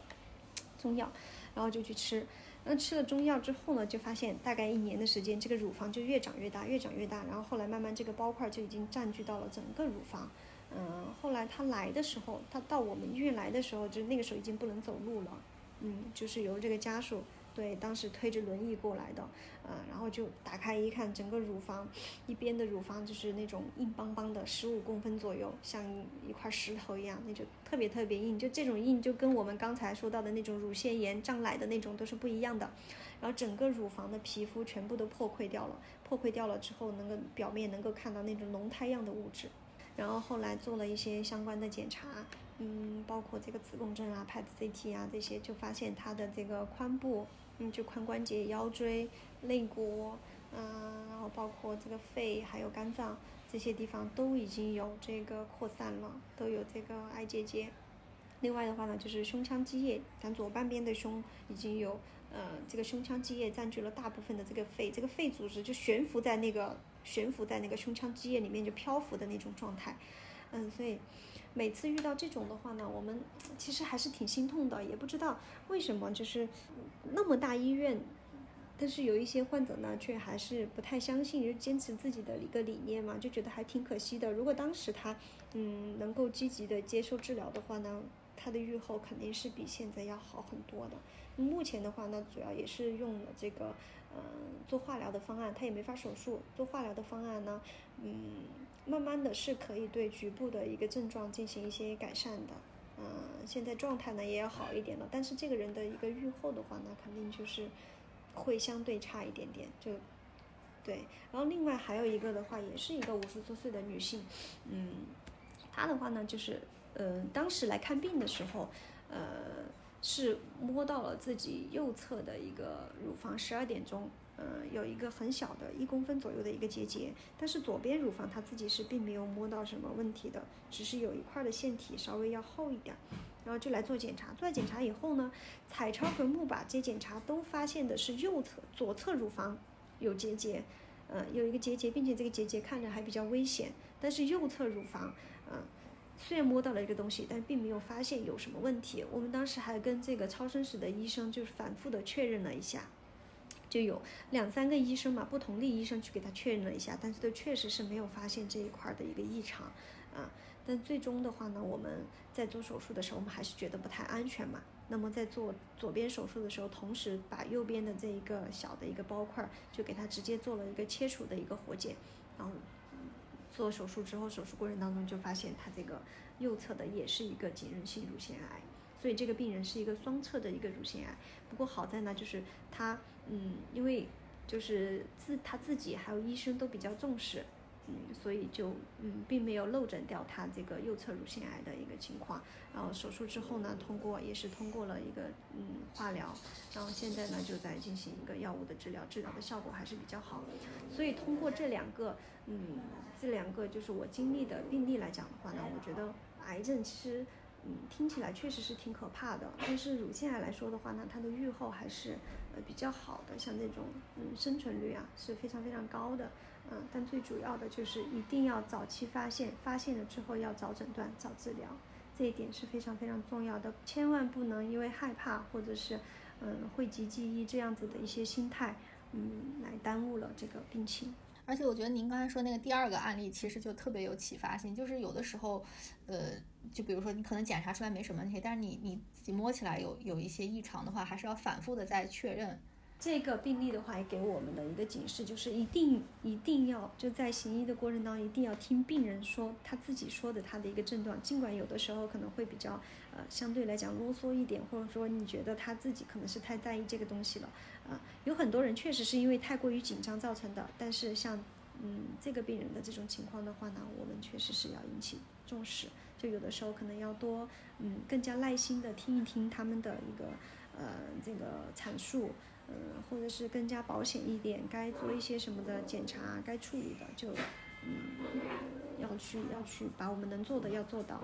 Speaker 3: 中药，然后就去吃。那吃了中药之后呢，就发现大概一年的时间，这个乳房就越长越大，越长越大，然后后来慢慢这个包块就已经占据到了整个乳房。嗯，后来他来的时候，他到我们医院来的时候，就那个时候已经不能走路了，嗯，就是由这个家属。对，当时推着轮椅过来的，呃，然后就打开一看，整个乳房一边的乳房就是那种硬邦邦的，十五公分左右，像一块石头一样，那就特别特别硬。就这种硬，就跟我们刚才说到的那种乳腺炎胀奶的那种都是不一样的。然后整个乳房的皮肤全部都破溃掉了，破溃掉了之后，能够表面能够看到那种脓胎样的物质。然后后来做了一些相关的检查，嗯，包括这个子宫症啊、拍 CT 啊这些，就发现它的这个髋部。嗯，就髋关节、腰椎、肋骨，嗯，然后包括这个肺还有肝脏这些地方都已经有这个扩散了，都有这个癌结节。另外的话呢，就是胸腔积液，咱左半边的胸已经有，呃，这个胸腔积液占据了大部分的这个肺，这个肺组织就悬浮在那个悬浮在那个胸腔积液里面就漂浮的那种状态，嗯，所以。每次遇到这种的话呢，我们其实还是挺心痛的，也不知道为什么，就是那么大医院，但是有一些患者呢，却还是不太相信，就坚持自己的一个理念嘛，就觉得还挺可惜的。如果当时他，嗯，能够积极的接受治疗的话呢，他的愈后肯定是比现在要好很多的。目前的话呢，主要也是用了这个，嗯，做化疗的方案，他也没法手术，做化疗的方案呢，嗯。慢慢的是可以对局部的一个症状进行一些改善的，嗯，现在状态呢也要好一点了，但是这个人的一个愈后的话呢，肯定就是会相对差一点点，就对。然后另外还有一个的话，也是一个五十多岁的女性，嗯，她的话呢就是，呃，当时来看病的时候，呃，是摸到了自己右侧的一个乳房十二点钟。嗯，有一个很小的一公分左右的一个结节，但是左边乳房他自己是并没有摸到什么问题的，只是有一块的腺体稍微要厚一点，然后就来做检查。做了检查以后呢，彩超和钼靶这些检查都发现的是右侧左侧乳房有结节，呃，有一个结节，并且这个结节看着还比较危险。但是右侧乳房，嗯，虽然摸到了一个东西，但并没有发现有什么问题。我们当时还跟这个超声室的医生就是反复的确认了一下。就有两三个医生嘛，不同的医生去给他确认了一下，但是都确实是没有发现这一块的一个异常，啊，但最终的话呢，我们在做手术的时候，我们还是觉得不太安全嘛。那么在做左边手术的时候，同时把右边的这一个小的一个包块，就给他直接做了一个切除的一个活检，然后做手术之后，手术过程当中就发现他这个右侧的也是一个浸润性乳腺癌。所以这个病人是一个双侧的一个乳腺癌，不过好在呢，就是他，嗯，因为就是自他自己还有医生都比较重视，嗯，所以就嗯并没有漏诊掉他这个右侧乳腺癌的一个情况。然后手术之后呢，通过也是通过了一个嗯化疗，然后现在呢就在进行一个药物的治疗，治疗的效果还是比较好的。所以通过这两个嗯这两个就是我经历的病例来讲的话呢，我觉得癌症其实。嗯，听起来确实是挺可怕的，但是乳腺癌来说的话呢，它的预后还是呃比较好的，像那种嗯生存率啊是非常非常高的，嗯，但最主要的就是一定要早期发现，发现了之后要早诊断、早治疗，这一点是非常非常重要的，千万不能因为害怕或者是嗯讳疾忌医这样子的一些心态，嗯，来耽误了这个病情。
Speaker 1: 而且我觉得您刚才说那个第二个案例，其实就特别有启发性，就是有的时候，呃，就比如说你可能检查出来没什么问题，但是你你自己摸起来有有一些异常的话，还是要反复的再确认。
Speaker 3: 这个病例的话，也给我们的一个警示，就是一定一定要就在行医的过程当中，一定要听病人说他自己说的他的一个症状，尽管有的时候可能会比较呃相对来讲啰嗦一点，或者说你觉得他自己可能是太在意这个东西了，啊，有很多人确实是因为太过于紧张造成的，但是像嗯这个病人的这种情况的话呢，我们确实是要引起重视，就有的时候可能要多嗯更加耐心的听一听他们的一个呃这个阐述。嗯，或者是更加保险一点，该做一些什么的检查，该处理的就，嗯，要去要去把我们能做的要做到。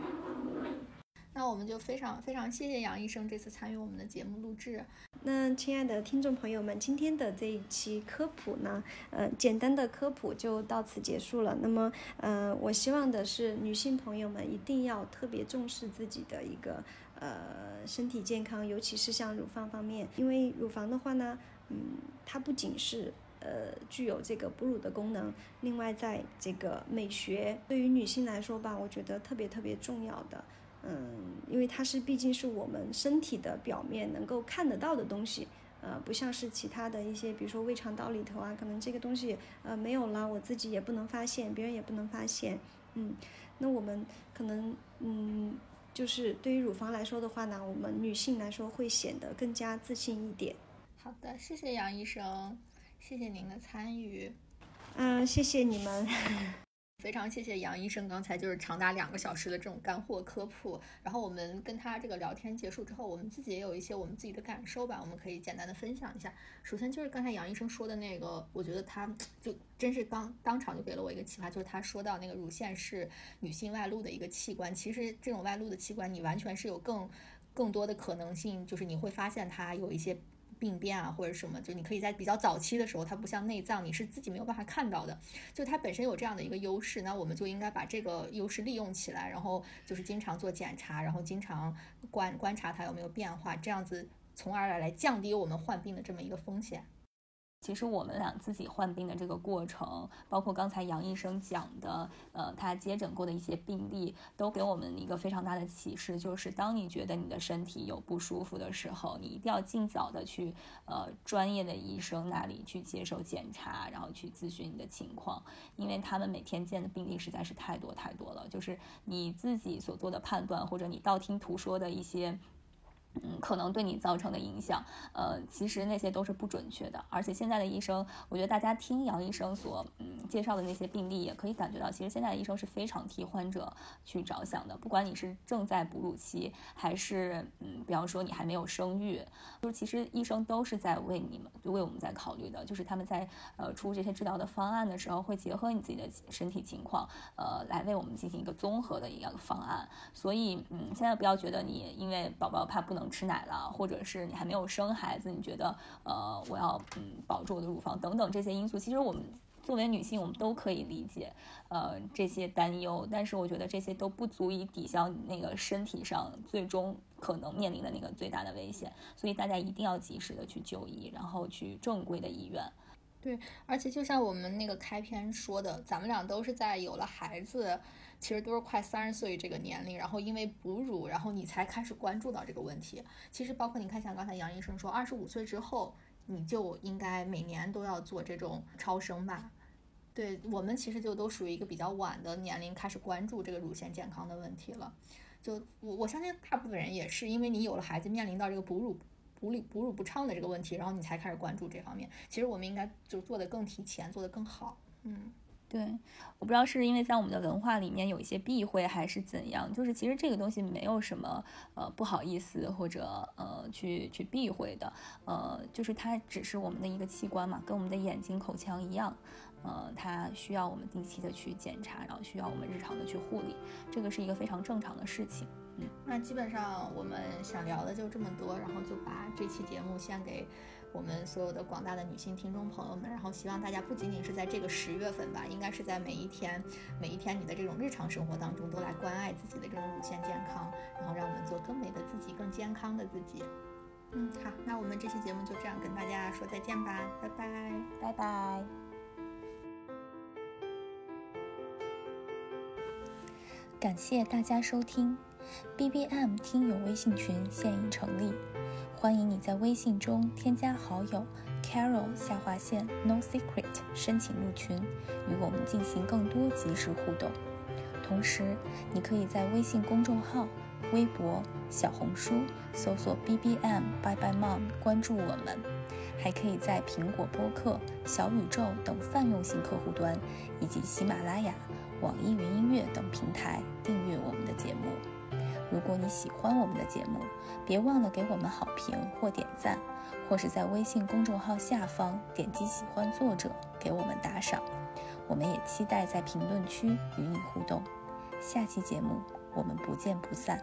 Speaker 1: 那我们就非常非常谢谢杨医生这次参与我们的节目录制。
Speaker 3: 那亲爱的听众朋友们，今天的这一期科普呢，呃，简单的科普就到此结束了。那么，呃，我希望的是女性朋友们一定要特别重视自己的一个。呃，身体健康，尤其是像乳房方面，因为乳房的话呢，嗯，它不仅是呃具有这个哺乳的功能，另外在这个美学对于女性来说吧，我觉得特别特别重要的，嗯，因为它是毕竟是我们身体的表面能够看得到的东西，呃，不像是其他的一些，比如说胃肠道里头啊，可能这个东西呃没有了，我自己也不能发现，别人也不能发现，嗯，那我们可能嗯。就是对于乳房来说的话呢，我们女性来说会显得更加自信一点。
Speaker 1: 好的，谢谢杨医生，谢谢您的参与。
Speaker 3: 嗯，谢谢你们。
Speaker 1: 非常谢谢杨医生刚才就是长达两个小时的这种干货科普，然后我们跟他这个聊天结束之后，我们自己也有一些我们自己的感受吧，我们可以简单的分享一下。首先就是刚才杨医生说的那个，我觉得他就真是当当场就给了我一个启发，就是他说到那个乳腺是女性外露的一个器官，其实这种外露的器官你完全是有更更多的可能性，就是你会发现它有一些。病变啊，或者什么，就你可以在比较早期的时候，它不像内脏，你是自己没有办法看到的，就它本身有这样的一个优势，那我们就应该把这个优势利用起来，然后就是经常做检查，然后经常观观察它有没有变化，这样子从而来降低我们患病的这么一个风险。
Speaker 2: 其实我们俩自己患病的这个过程，包括刚才杨医生讲的，呃，他接诊过的一些病例，都给我们一个非常大的启示，就是当你觉得你的身体有不舒服的时候，你一定要尽早的去呃专业的医生那里去接受检查，然后去咨询你的情况，因为他们每天见的病例实在是太多太多了，就是你自己所做的判断或者你道听途说的一些。嗯，可能对你造成的影响，呃，其实那些都是不准确的。而且现在的医生，我觉得大家听杨医生所嗯介绍的那些病例，也可以感觉到，其实现在的医生是非常替患者去着想的。不管你是正在哺乳期，还是嗯，比方说你还没有生育，就是其实医生都是在为你们，就为我们在考虑的。就是他们在呃出这些治疗的方案的时候，会结合你自己的身体情况，呃，来为我们进行一个综合的一个方案。所以嗯，现在不要觉得你因为宝宝怕不能。吃奶了，或者是你还没有生孩子，你觉得呃，我要嗯保住我的乳房等等这些因素，其实我们作为女性，我们都可以理解呃这些担忧，但是我觉得这些都不足以抵消你那个身体上最终可能面临的那个最大的危险，所以大家一定要及时的去就医，然后去正规的医院。
Speaker 1: 对，而且就像我们那个开篇说的，咱们俩都是在有了孩子，其实都是快三十岁这个年龄，然后因为哺乳，然后你才开始关注到这个问题。其实包括你看，像刚才杨医生说，二十五岁之后，你就应该每年都要做这种超声吧。对我们其实就都属于一个比较晚的年龄开始关注这个乳腺健康的问题了。就我我相信大部分人也是，因为你有了孩子，面临到这个哺乳。哺乳哺乳不畅的这个问题，然后你才开始关注这方面。其实我们应该就做的更提前，做的更好。嗯，
Speaker 2: 对，我不知道是因为在我们的文化里面有一些避讳，还是怎样。就是其实这个东西没有什么呃不好意思或者呃去去避讳的。呃，就是它只是我们的一个器官嘛，跟我们的眼睛、口腔一样。呃，它需要我们定期的去检查，然后需要我们日常的去护理，这个是一个非常正常的事情。
Speaker 1: 嗯，那基本上我们想聊的就这么多，然后就把这期节目献给我们所有的广大的女性听众朋友们，然后希望大家不仅仅是在这个十月份吧，应该是在每一天每一天你的这种日常生活当中都来关爱自己的这种乳腺健康，然后让我们做更美的自己，更健康的自己。嗯，好，那我们这期节目就这样跟大家说再见吧，拜拜，
Speaker 2: 拜拜。感谢大家收听，BBM 听友微信群现已成立，欢迎你在微信中添加好友 Carol 下划线 No Secret 申请入群，与我们进行更多即时互动。同时，你可以在微信公众号、微博、小红书搜索 BBM Bye Bye Mom 关注我们，还可以在苹果播客、小宇宙等泛用型客户端以及喜马拉雅。网易云音乐等平台订阅我们的节目。如果你喜欢我们的节目，别忘了给我们好评或点赞，或是在微信公众号下方点击喜欢作者给我们打赏。我们也期待在评论区与你互动。下期节目我们不见不散。